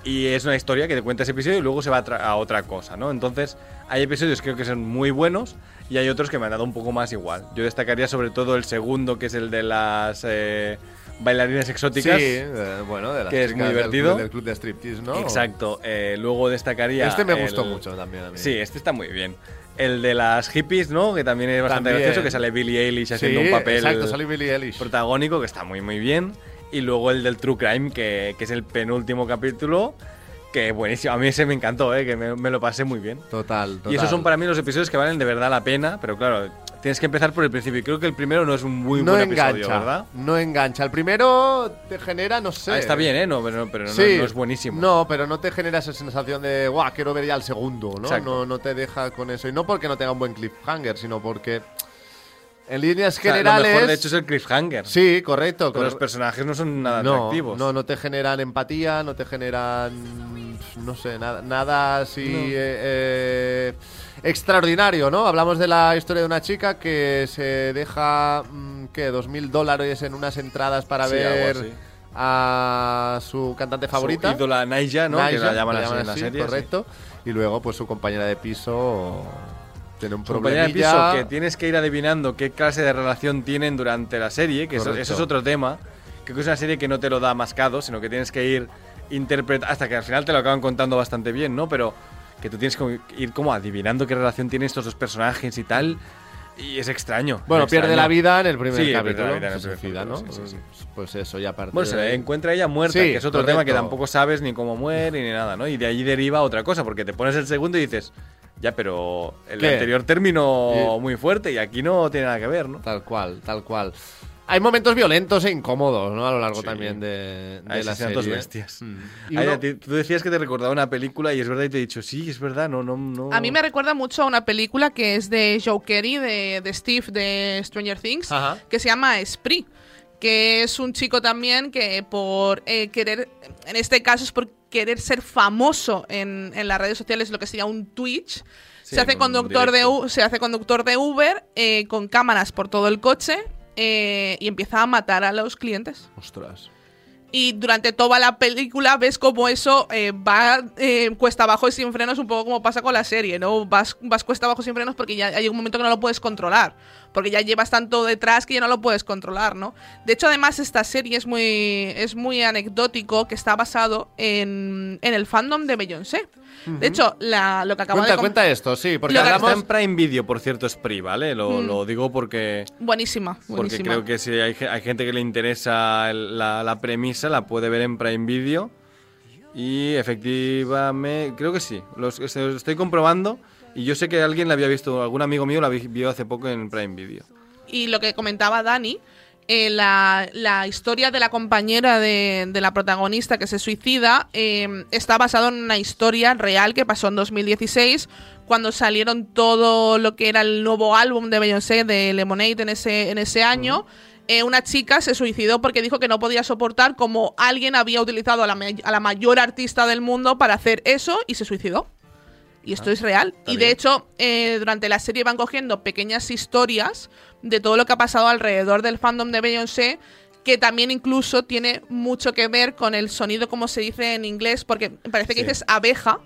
y es una historia que te cuenta ese episodio y luego se va a, a otra cosa, ¿no? Entonces, hay episodios que creo que son muy buenos y hay otros que me han dado un poco más igual. Yo destacaría sobre todo el segundo, que es el de las eh, bailarinas exóticas. Sí, eh, bueno, de las que es muy divertido. Del, club de striptease, ¿no? Exacto. Eh, luego destacaría. Este me el- gustó mucho también a mí. Sí, este está muy bien. El de las hippies, ¿no? Que también es bastante También. gracioso, que sale Billie Eilish haciendo Sí, un papel Exacto, sale Billie Eilish. protagónico, que está muy, muy bien. Y luego el del True Crime, que, que es el penúltimo capítulo, que buenísimo. A mí ese me encantó, ¿eh? Que me, me lo pasé muy bien. Total, total. Y esos son para mí los episodios que valen de verdad la pena, pero claro, tienes que empezar por el principio. Y creo que el primero no es un muy no buen engancha, episodio, ¿verdad? No engancha. El primero te genera, no sé. Ah, está bien, ¿eh? No, pero, pero no- es buenísimo. No, pero no te genera esa sensación de, guau, quiero ver ya el segundo, ¿no? Exacto. No, no te deja con eso. Y no porque no tenga un buen cliffhanger, sino porque en líneas O sea, generales. lo mejor, de hecho, es el cliffhanger. Sí, correcto. Pero los personajes no son nada no, atractivos. no, no te generan empatía, no te generan, no sé, nada, nada así No. eh, eh, extraordinario, ¿no? Hablamos de la historia de una chica que se deja, mm, ¿qué? Dos mil dólares en unas entradas para Sí, algo ver así. a su cantante favorita. Su ídola Naija, ¿no? que la llaman la así llaman en la así, serie. sí. correcto. Y luego, pues su compañera de piso tiene un compañera de piso que tienes que ir adivinando qué clase de relación tienen durante la serie, que eso, Correcto. eso es otro tema. Creo que es una serie que no te lo da mascado, sino que tienes que ir interpretando, hasta que al final te lo acaban contando bastante bien, ¿no? Pero que tú tienes que ir como adivinando qué relación tienen estos dos personajes y tal. Y es extraño. Bueno, es pierde extraño. la vida en el primer Sí, capítulo. la vida en el primer suicida, ¿no? sí, sí, Pues eso, ya aparte. Bueno, se la encuentra ella muerta, que es otro tema que correcto. tampoco sabes ni cómo muere ni nada, ¿no? Y de allí deriva otra cosa, porque te pones el segundo y dices, ya, pero el ¿Qué? anterior terminó Y- muy fuerte y aquí no tiene nada que ver, ¿no? Tal cual, tal cual. Hay momentos violentos e incómodos, ¿no? A lo largo Sí. también de, de Hay la serie. bestias. Mm. Ay, uno- tú decías que te recordaba una película y es verdad y te he dicho, sí, es verdad, no, no, no. A mí me recuerda mucho a una película que es de Joe Kerry, de, de Steve de Stranger Things, Ajá. que se llama Spree, que es un chico también que por eh, querer, en este caso es por querer ser famoso en, en las redes sociales, lo que sería un Twitch. Sí, se, hace con conductor de, se hace conductor de Uber eh, con cámaras por todo el coche eh, y empieza a matar a los clientes. Ostras. Y durante toda la película ves cómo eso eh, va cuesta abajo y sin frenos, un poco como pasa con la serie, ¿no? Vas, vas cuesta abajo sin frenos porque ya hay un momento que no lo puedes controlar. Porque ya llevas tanto detrás que ya no lo puedes controlar, ¿no? De hecho, además, esta serie es muy, es muy anecdótico que está basado en, en el fandom de Beyoncé. De hecho, la, lo que acabo Cuenta, de... cuenta esto, sí, porque hablamos... Está en Prime Video, por cierto, Spree, ¿vale? Lo, Mm. lo digo porque, Buenísima, porque buenísima. creo que si hay, ge- hay gente que le interesa la, la premisa, la puede ver en Prime Video. Y efectivamente, creo que sí. Los, estoy comprobando. Y yo sé que alguien la había visto, algún amigo mío la vi- vio hace poco en Prime Video. Y lo que comentaba Dani, eh, la, la historia de la compañera de, de la protagonista que se suicida eh, está basado en una historia real que pasó en 2016 cuando salieron todo lo que era el nuevo álbum de Beyoncé de Lemonade en ese, en ese año. Eh, una chica se suicidó porque dijo que no podía soportar como alguien había utilizado a la, a la mayor artista del mundo para hacer eso y se suicidó. Y esto es real. Y de bien. hecho, eh, durante la serie van cogiendo pequeñas historias de todo lo que ha pasado alrededor del fandom de Beyoncé, que también incluso tiene mucho que ver con el sonido, como se dice en inglés, porque parece que Sí. dices abeja.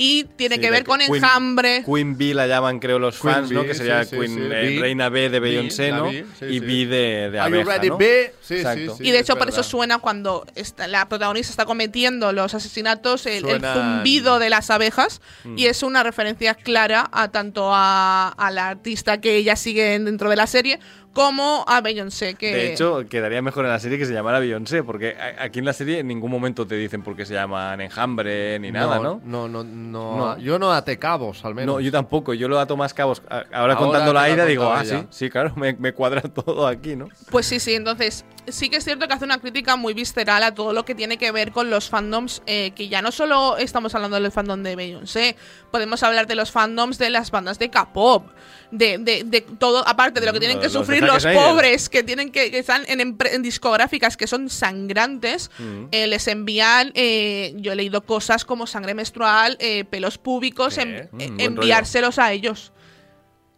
Y tiene Sí, que ver con Queen- enjambre. Queen Bee la llaman, creo, los Queen fans, ¿no? Que sería sí, sí, Queen, sí. eh, Bee. Reina B de Bee, Beyoncé, ¿no? Y sí. B de, de Are you abeja, ready, ¿no? Sí, Exacto. sí. y de hecho es por eso suena cuando está- la protagonista está cometiendo los asesinatos el, zumbido de las abejas Mm. y es una referencia clara a tanto a, a la artista que ella sigue dentro de la serie como a Beyoncé que De hecho, quedaría mejor en la serie que se llamara Beyoncé, porque a- aquí en la serie en ningún momento te dicen por qué se llaman enjambre ni nada, ¿no? No, no, no, No. Yo no até cabos, al menos. No, yo tampoco, yo lo ato más cabos. Ahora, Ahora contando la ida digo, ah, sí, sí, claro, me, me cuadra todo aquí, ¿no? Pues sí, sí, entonces sí que es cierto que hace una crítica muy visceral a todo lo que tiene que ver con los fandoms, eh, que ya no solo estamos hablando del fandom de Beyoncé, podemos hablar de los fandoms de las bandas de K-pop, de, de, de todo, aparte de lo que tienen que sufrir los pobres que tienen que, que están en, discográficas que son sangrantes, Mm. eh, les envían, eh, yo he leído cosas como sangre menstrual, pelos públicos, en- Mm, rollo. enviárselos a ellos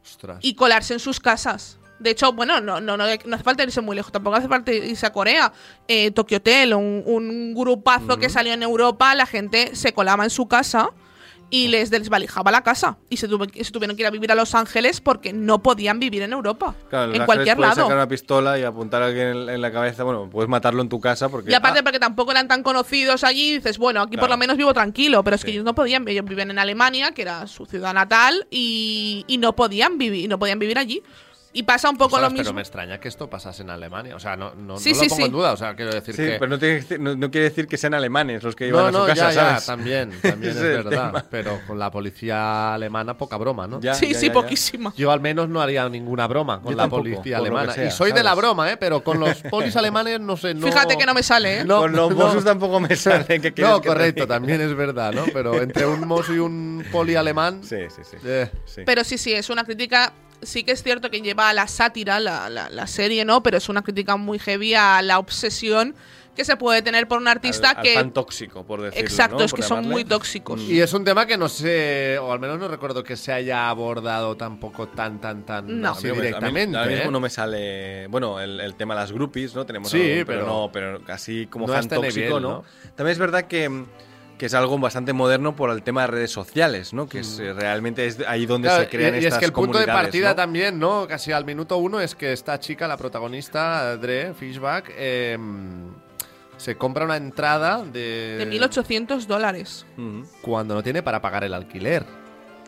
Ostras. y colarse en sus casas. De hecho, bueno, no, no, no, no hace falta irse muy lejos, tampoco hace falta irse a Corea. Eh, Tokyo Hotel, un, un grupazo que salió en Europa, la gente se colaba en su casa y les desvalijaba la casa. Y se, tuve- se tuvieron que ir a vivir a Los Ángeles porque no podían vivir en Europa. Claro, en cualquier puedes lado. sacar una pistola y apuntar a alguien en, en la cabeza. Bueno, puedes matarlo en tu casa porque. Y aparte ah, porque tampoco eran tan conocidos allí, dices, bueno, aquí por lo menos vivo tranquilo, pero es que ellos no podían, ellos viven en Alemania, que era su ciudad natal, y, y no podían vivir, no podían vivir allí. Y pasa un poco lo Pero mismo. me extraña que esto pasase en Alemania. O sea, no, no, Sí, no sí, lo pongo sí. en duda. O sea, quiero decir sí, que. pero no, tiene que decir- no- no quiere decir que sean alemanes los que iban no, a su casa, ya, ya, ¿sabes? también, también es verdad. tema. Pero con la policía alemana, poca broma, ¿no? Ya, sí, ya, sí, ya, ya. poquísima. Yo al menos no haría ninguna broma con Yo la tampoco, policía alemana. sea, y soy de la broma, ¿eh? Pero con los polis alemanes no sé, no... Fíjate que no me sale, ¿eh? No, Con los no. Mossos tampoco me sale. ¿qué No, correcto, también es verdad, ¿no? Pero entre un mozo y un poli alemán... Sí, sí, sí. eh, sí. Pero sí, sí, es una crítica. Sí que es cierto que lleva a la sátira la, la- la serie, ¿no? Pero es una crítica muy heavy a la obsesión que se puede tener por un artista Al- al que. fan tóxico, por decirlo. Exacto, ¿no? es Por que son llamarle. muy tóxicos. Y es un tema que no sé, o al menos no recuerdo que se haya abordado tampoco tan, tan, tan No. así A mí, hombre, a mí directamente. ahora mismo ¿eh? no me sale. Bueno, el, el tema de las groupies, ¿no? Tenemos Sí, algo, pero- no, pero casi como no este tóxico, nivel, ¿no? ¿no? También es verdad que, que es algo bastante moderno por el tema de redes sociales, ¿no? Que es, eh, realmente es ahí donde Mm. Claro, se crean y, y estas es que el punto de partida ¿no? también, ¿no? Casi al minuto uno es que esta chica, la protagonista, Dre, Fishback, eh, se compra una entrada de... De 1800 dólares. Cuando no tiene para pagar el alquiler.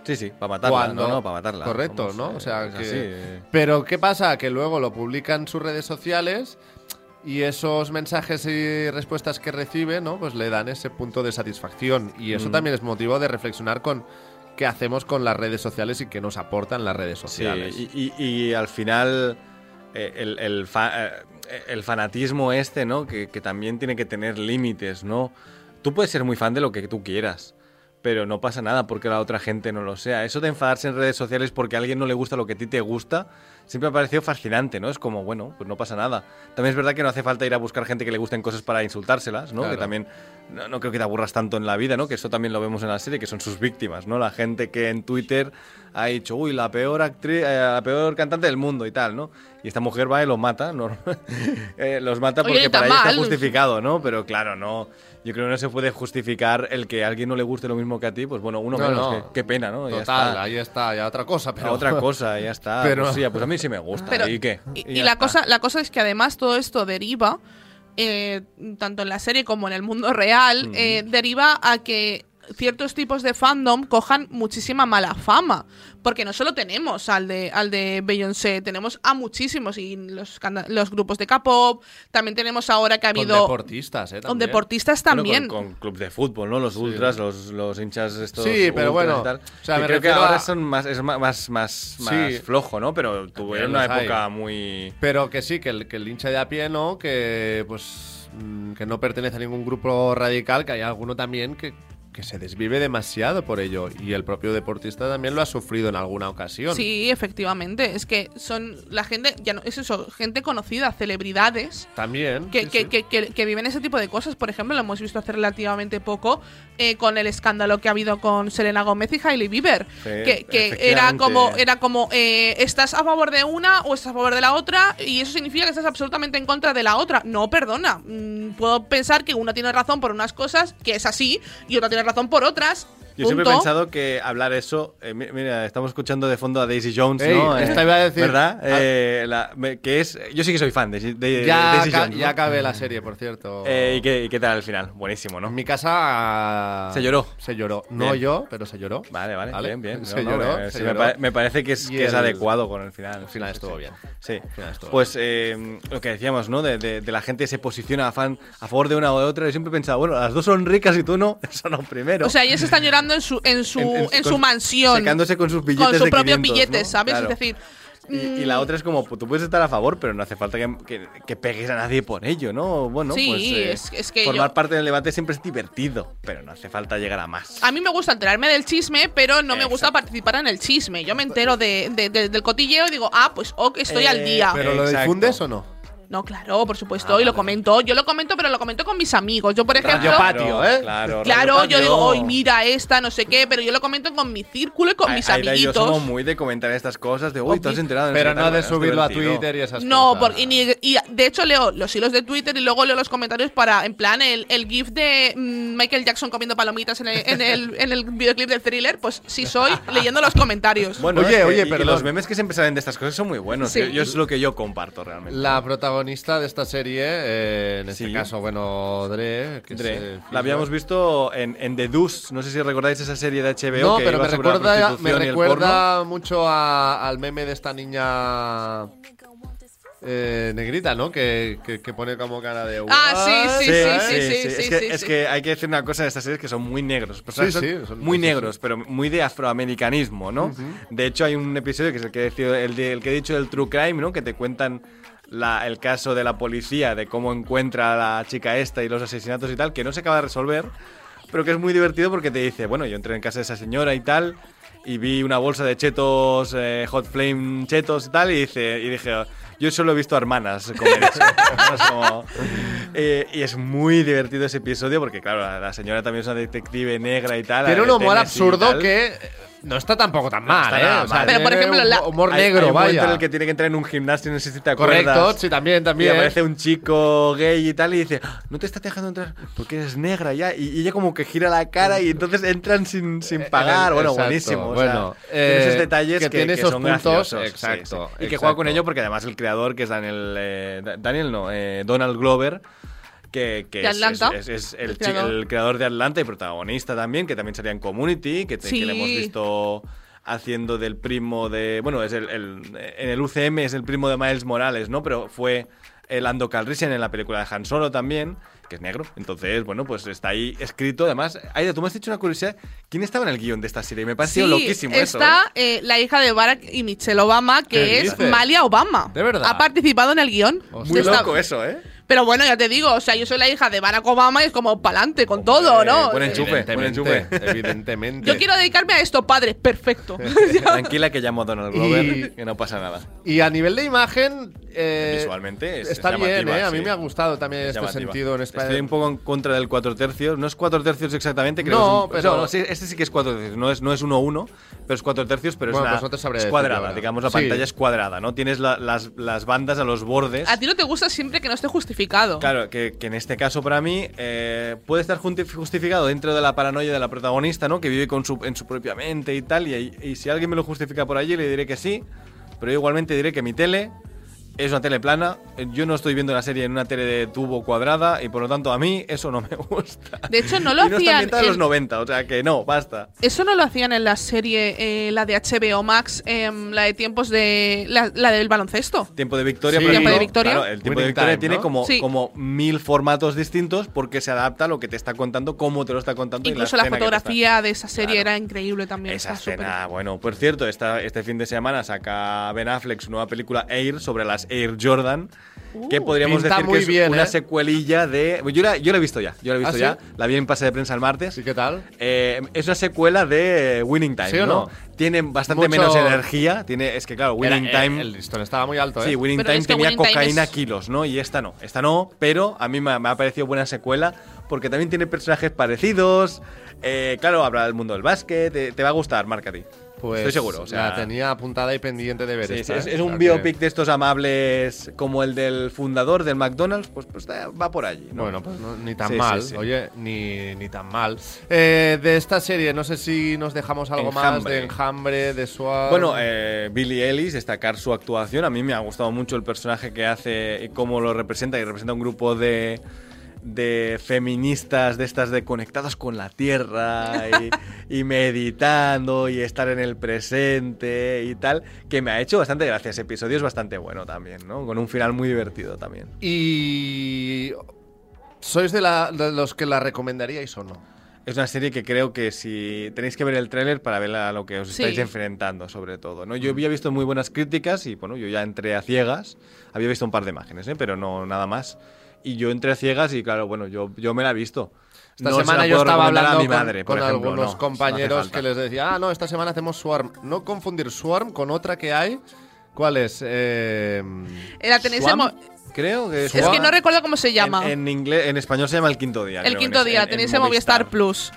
Sí, sí, para matarla, Cuando- no, no, para matarla. Correcto, Vamos, ¿no? eh, O sea, que- así, eh. Pero ¿qué pasa? Que luego lo publica en sus redes sociales y esos mensajes y respuestas que recibe, ¿no? Pues le dan ese punto de satisfacción. Y eso Mm. también es motivo de reflexionar con qué hacemos con las redes sociales y qué nos aportan las redes Sí, sociales. y, y- y al final eh, el, el fa- eh, el fanatismo este, ¿no? Que, que también tiene que tener límites, ¿no? Tú puedes ser muy fan de lo que tú quieras, pero no pasa nada porque la otra gente no lo sea. Eso de enfadarse en redes sociales porque a alguien no le gusta lo que a ti te gusta, siempre me ha parecido fascinante, ¿no? Es como, bueno, pues no pasa nada. También es verdad que no hace falta ir a buscar gente que le gusten cosas para insultárselas, ¿no? Claro. Que también no, no creo que te aburras tanto en la vida, ¿no? Que eso también lo vemos en la serie, que son sus víctimas, ¿no? La gente que en Twitter ha dicho, uy, la peor actriz, eh, la peor cantante del mundo y tal, ¿no? Y esta mujer va y los mata, ¿no? Eh, los mata Oye, porque tan para ella está justificado, ¿no? Pero claro, no. Yo creo que no se puede justificar el que a alguien no le guste lo mismo que a ti, pues bueno, uno No, menos, no. qué, qué pena, ¿no? Ya Total, está. ahí está, ya otra cosa. Pero A otra cosa, ya está. Pero- Pues sí, pues a mí sí me gusta. Pero- ¿Y qué? Y, la, está. cosa, la cosa es que además todo esto deriva, eh, tanto en la serie como en el mundo real, eh, deriva a que ciertos tipos de fandom cojan muchísima mala fama. Porque no solo tenemos al de, al de Beyoncé, tenemos a muchísimos y los, los grupos de K-pop, también tenemos ahora que ha con habido... deportistas, ¿eh? Con También. deportistas Bueno, también. con, con club de fútbol, ¿no? Los ultras, los, los hinchas estos. Sí, pero bueno, y tal. o sea, Que me creo que ahora a- son más, es más, más, más, Sí. flojo, ¿no? Pero tuvieron una época hay. muy. Pero que sí, que el, que el hincha de a pie, ¿no? Que pues mm, que no pertenece a ningún grupo radical, que hay alguno también que, que se desvive demasiado por ello. Y el propio deportista también lo ha sufrido en alguna ocasión. Sí, efectivamente. Es que son la gente, ya no, es eso, gente conocida, celebridades. También. que, sí, que, sí. que, que- que viven ese tipo de cosas. Por ejemplo, lo hemos visto hace relativamente poco eh, con el escándalo que ha habido con Selena Gómez y Hailey Bieber. Sí, que que era como, era como eh, estás a favor de una o estás a favor de la otra y eso significa que estás absolutamente en contra de la otra. No, perdona. Mm, puedo pensar que una tiene razón por unas cosas, que es así, y otra tiene razón por otras. Yo siempre he pensado que hablar eso. eh, mi- mira, estamos escuchando de fondo a Daisy Jones, Ey, ¿no? Eh, esta iba a decir- ¿Verdad? Ah. Eh, la- me- que es. Yo sí que soy fan de, de- Ya, de Daisy Jones. ¿no? ya acabé la serie, por cierto. Eh, ¿y, qué, y qué tal al final? Buenísimo, ¿no? En mi casa. Se lloró. Se lloró. No Bien. yo, pero se lloró. Vale, vale, Vale. bien, bien. Se No, no, lloró, se sí, me, lloró. pare- me parece que es, Y que es el- adecuado con el final. Al final Sí, estuvo sí. bien. Sí. Al final estuvo Pues eh, lo que decíamos, ¿no? De, de- de la gente se posiciona a, fan, a favor de una o de otra. Yo siempre he pensado, bueno, las dos son ricas y tú no. Eso no primero. O sea, ellos están llorando en su, en su, En- en, en- su con- mansión. secándose con sus billetes Con sus propios 500, billetes, ¿no? ¿sabes? Claro. Es decir, Y, y la otra es como, pues, tú puedes estar a favor, pero no hace falta que, que- que pegues a nadie por ello, ¿no? Bueno, Sí, pues eh, es- es que formar yo- parte del debate siempre es divertido, pero no hace falta llegar a más. a mí me gusta enterarme del chisme, pero no me gusta participar en el chisme. Yo me entero de, de- de- del cotilleo y digo, ah, pues ok, estoy Eh, al día. ¿Pero lo Exacto. difundes o no? No, claro, por supuesto, Ah, y lo vale. comento. Yo lo comento, pero lo comento con mis amigos. Yo, por ejemplo. Radio Patio, ¿eh? Claro, Claro, Radio yo digo, hoy mira esta, no sé qué, pero yo lo comento con mi círculo y con A- mis Aida y yo amiguitos. somos muy de comentar estas cosas, de, uy, ¿te has enterado? no Pero no de subirlo a. Twitter y esas No, cosas. porque, y, ni- y de hecho leo los hilos de Twitter y luego leo los comentarios para, en plan, el, el gif de mm, Michael Jackson comiendo palomitas en el, en, el, en el videoclip del thriller, pues sí soy leyendo los comentarios. Bueno, Oye, es que- oye, perdón. los memes que siempre salen de estas cosas son muy buenos. Sí. Yo, yo es lo que yo comparto realmente. La protagonista de esta serie, eh, en este Sí. caso, bueno, Dre, que Dre. eh, La habíamos visto en, en The Deuce, no sé si recordáis esa serie de HBO No, que pero iba me sobre la recuerda, me prostitución y el porno. recuerda mucho a- al meme de esta niña eh, negrita, ¿no? Que, que, que pone como cara de. Ah, sí, "What?". sí, Sí, sí, sí, sí, sí. sí, Es, que, sí, es sí. que hay que decir una cosa de estas series que son muy negros. Sí, son son- muy negros, pero muy de afroamericanismo, ¿no? De hecho, hay un episodio que es el que, he decido- el, de- el que he dicho del True Crime, ¿no? Que te cuentan la- el caso de la policía, de cómo encuentra a la chica esta y los asesinatos y tal, que no se acaba de resolver, pero que es muy divertido porque te dice, bueno, yo entré en casa de esa señora y tal, y vi una bolsa de chetos, eh, hot flame chetos y tal, y, dice, y dije, yo solo he visto a hermanas comer eso. Es como- eh, y es muy divertido ese episodio porque, claro, la, la señora también es una detective negra y tal. Tiene un humor absurdo que no está tampoco tan mal, está ¿eh? nada O sea, mal. Pero, por ejemplo, la- humor Hay- hay negro, un momento vaya. en el que tiene que entrar en un gimnasio, si te Correcto, sí, también, Y también. aparece un chico gay y tal y dice, "Ah, no te estás dejando entrar porque eres negra ya. Y, y ella como que gira la cara y entonces entran sin, sin Eh, pagar. eh, bueno, exacto, buenísimo. o bueno, sea, esos eh, detalles que que, tiene que esos son puntos, graciosos, exacto, sí. Y que juega con ello porque además el creador, que es Daniel, eh, Da- Daniel no, eh, Donald Glover, que, es, Atlanta, es- es- es el, creador. el creador de Atlanta y protagonista también, que también salía en Community, que, te- que le hemos visto haciendo del primo de. Bueno, es el, el- en el UCM es el primo de Miles Morales, ¿no? Pero fue el Ando Calrissian en la película de Han Solo también, que es negro. Entonces, bueno, pues está ahí escrito. Además, Aida, tú me has dicho una curiosidad. ¿Quién estaba en el guion de esta serie? Me pareció Sí, loquísimo eso. ¿eh? está eh, la hija de Barack y Michelle Obama, ¿Qué que es dices? Malia Obama. ¿De verdad? Ha participado en el guion. Hostia. Muy loco eso, ¿eh? Pero bueno, ya te digo, o sea, yo soy la hija de Barack Obama y es como pa'lante con todo, ¿no? buen enchufe, buen enchufe. Evidentemente. Yo quiero dedicarme a esto, padre, perfecto. Tranquila que llamo a Donald Glover, Y- que no pasa nada. Y a nivel de imagen. eh, Visualmente es- Está es bien, ¿eh? A mí sí. me ha gustado también Es este llamativa. sentido en Estoy Spider un poco en contra del 4 tercios. No es 4 tercios exactamente, creo. No, que es un- pero- no, sí, este sí que es 4 tercios. No es, no es 1-1, pero es 4 tercios, pero Bueno, es, una- pues no te sabré es cuadrada. Digamos, la Sí. pantalla es cuadrada, ¿no? Tienes la- las, las bandas a los bordes. a ti no te gusta siempre que no esté justificado. Claro, que, que en este caso para mí eh, puede estar justificado dentro de la paranoia de la protagonista, ¿no? Que vive con su, en su propia mente y tal. Y, y si alguien me lo justifica por allí, le diré que sí. Pero yo igualmente diré que mi tele es una tele plana. Yo no estoy viendo la serie en una tele de tubo cuadrada y por lo tanto a mí eso no me gusta. De hecho, no lo y no está hacían ambientada en los en- 90, o sea que no, basta. Eso no lo hacían en la serie, eh, la de HBO Max, em, la de tiempos de. La, la del baloncesto. Tiempo de Victoria, Sí. por Tiempo de ejemplo, Victoria. claro, el tiempo de Victoria time, tiene ¿no? como, Sí. como mil formatos distintos porque se adapta a lo que te está contando, cómo te lo está contando. y Incluso la, que te está- fotografía de esa serie Claro. era increíble también. Esa está escena, bueno, por cierto, esta, este fin de semana saca Ben Affleck su nueva película Air sobre las Air Jordan. que podríamos pinta decir que es bien, una ¿eh? secuelilla de. Yo la, yo la he visto ya, yo la he visto ¿Ah, ya. sí? La vi en pase de prensa el martes. ¿Sí qué tal? Eh, es una secuela de eh, Winning Time, ¿Sí o no? Tiene bastante Mucho- menos energía. Tiene, es que claro, Winning Era- Time. El, listón estaba muy alto, ¿eh? Sí, Winning Pero Time es que tenía Winning Time cocaína es- kilos, ¿no? Y esta no. Esta no, pero a mí me, ha- me ha parecido buena secuela porque también tiene personajes parecidos. Eh, claro, habrá el mundo del básquet. Te, te va a gustar, marca a ti. Pues Estoy seguro, o sea- la tenía apuntada y pendiente de ver Sí, esta, sí, es, ¿eh? un que- biopic de estos amables como el del fundador del McDonald's, pues, pues eh, va por allí. ¿no? Bueno, pues no- ni tan Sí, mal, oye, ni, ni tan mal. Eh, de esta serie, no sé si nos dejamos algo más de enjambre, de Swarm. Bueno, eh, Billy Ellis, destacar su actuación. A mí me ha gustado mucho el personaje que hace y cómo lo representa. Y representa un grupo de, de feministas de estas de conectadas con la tierra y, y meditando y estar en el presente y tal, que me ha hecho bastante gracia. Ese episodio es bastante bueno también, ¿no? Con un final muy divertido también. Y. ¿Sois de, la- de los que la recomendaríais o no? Es una serie que creo que si tenéis que ver el tráiler para ver a lo que os Sí. estáis enfrentando, sobre todo. ¿no? Yo había visto muy buenas críticas y bueno, yo ya entré a ciegas. Había visto un par de imágenes, ¿eh? pero no nada más. Y yo entré a ciegas y claro, bueno, yo, yo me la he visto. Esta No se semana la yo estaba hablando a mi con, madre, por con ejemplo, algunos no, no compañeros falta. que les decía, ah, no, esta semana hacemos Swarm. No confundir Swarm con otra que hay. ¿Cuál es? Eh, La tenéis en Swamp, creo que Es que no recuerdo cómo se llama. En, en inglés, en español se llama el quinto día. el creo, quinto en- día, en- tenéis en en Movistar Plus.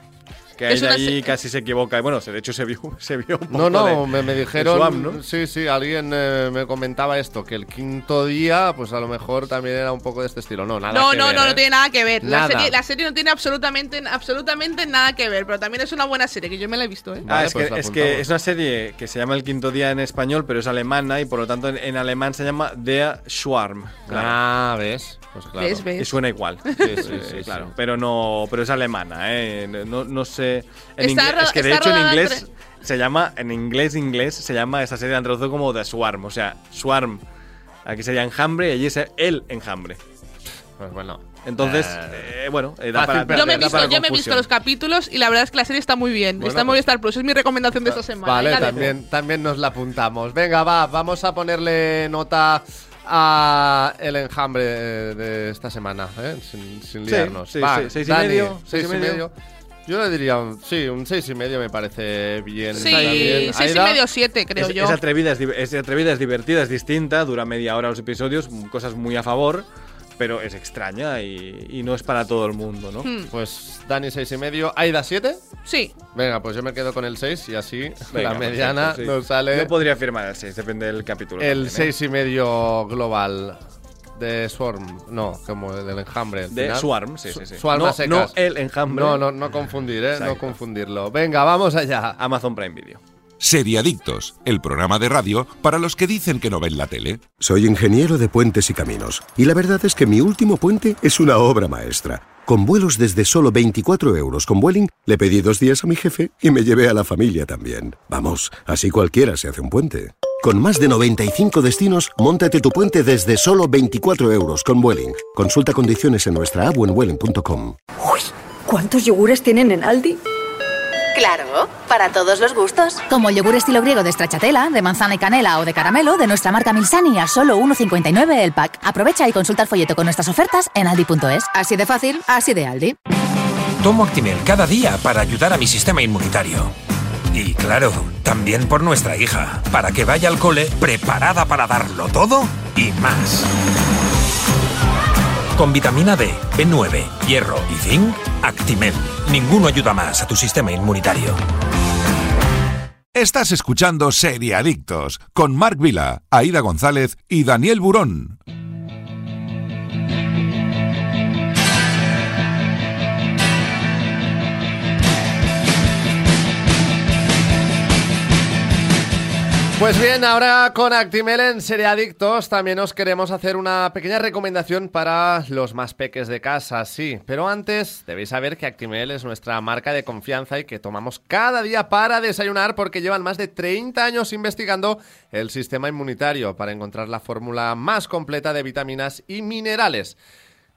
Que Es ahí, casi se equivoca. Y bueno, de hecho se vio, se vio un No, poco no, de- me, me dijeron. Swamp, ¿no? Sí, sí, alguien eh, me comentaba esto, que el quinto día, pues a lo mejor también era un poco de este estilo. No, nada No, que no, ver, no, ¿eh? no tiene nada que ver. La serie, la serie no tiene absolutamente, absolutamente nada que ver, pero también es una buena serie, que yo me la he visto, ¿eh? Ah, Vale, es, pues que, la es apuntamos. que es una serie que se llama El Quinto Día en español, pero es alemana y por lo tanto en, en alemán se llama Der Schwarm. Claro. Ah, ¿ves? Pues claro. ¿Ves, ves? Y suena igual. Sí, sí, sí, claro. sí. Pero no, pero es alemana, ¿eh? No, no sé. En inglés- es que de hecho en inglés entre- se llama, en inglés inglés se llama esta serie han traducido como The Swarm, o sea, Swarm. Aquí sería enjambre y allí es el enjambre. Pues bueno. Entonces, Eh, eh, bueno, eh, da para. Yo me, he visto, para yo me he visto confusión. los capítulos y la verdad es que la serie está muy bien. Bueno, está en pues- Movistar Plus, es mi recomendación de esta semana. Vale, también, también nos la apuntamos. Venga, va, vamos a ponerle nota a el enjambre eh, de esta semana, ¿eh? sin, sin liarnos. sí, Va, sí, seis y Dani, medio, seis seis y y medio. Yo le diría un, sí, un seis y medio me parece bien. Sí, bien. seis y medio, siete, creo es, yo. es atrevida, es, es atrevida, es divertida, es distinta, dura media hora los episodios, cosas muy a favor, pero es extraña y, y no es para todo el mundo, ¿no? Hmm, Pues Dani seis y medio. Aida siete. Sí, Venga, pues yo me quedo con el 6 y así Venga, la mediana perfecto, sí. nos sale Yo podría firmar el 6, depende del capítulo. el también, ¿eh? seis y medio global de Swarm. No, como el del enjambre. De final. Swarm, sí, sí, sí. Swarm no, a secas. no el enjambre. No, no, no confundir, ¿eh? No confundirlo. Venga, vamos allá. Amazon Prime Video. Seriadictos, el programa de radio para los que dicen que no ven la tele. Soy ingeniero de puentes y caminos, y la verdad es que mi último puente es una obra maestra. Con vuelos desde solo 24 euros con Vueling, le pedí dos días a mi jefe y me llevé a la familia también. Vamos, así cualquiera se hace un puente. Con más de 95 destinos, móntate tu puente desde solo 24 euros con Vueling. Consulta condiciones en nuestra app o en vueling.com. Uy, ¿cuántos yogures tienen en Aldi? Claro, para todos los gustos. Como el yogur estilo griego de stracciatella, de manzana y canela o de caramelo de nuestra marca Milsani a solo 1,59 el pack. Aprovecha y consulta el folleto con nuestras ofertas en aldi.es. Así de fácil, así de Aldi. Tomo Actimel cada día para ayudar a mi sistema inmunitario. Y claro, también por nuestra hija, para que vaya al cole preparada para darlo todo y más. Con vitamina D, B9, hierro y zinc, Actimel. Ninguno ayuda más a tu sistema inmunitario. Estás escuchando Seriadictos con Marc Vila, Aida González y Daniel Burón. Pues bien, ahora con Actimel en Seriadictos también os queremos hacer una pequeña recomendación para los más peques de casa, sí. Pero antes debéis saber que Actimel es nuestra marca de confianza y que tomamos cada día para desayunar porque llevan más de 30 años investigando el sistema inmunitario para encontrar la fórmula más completa de vitaminas y minerales.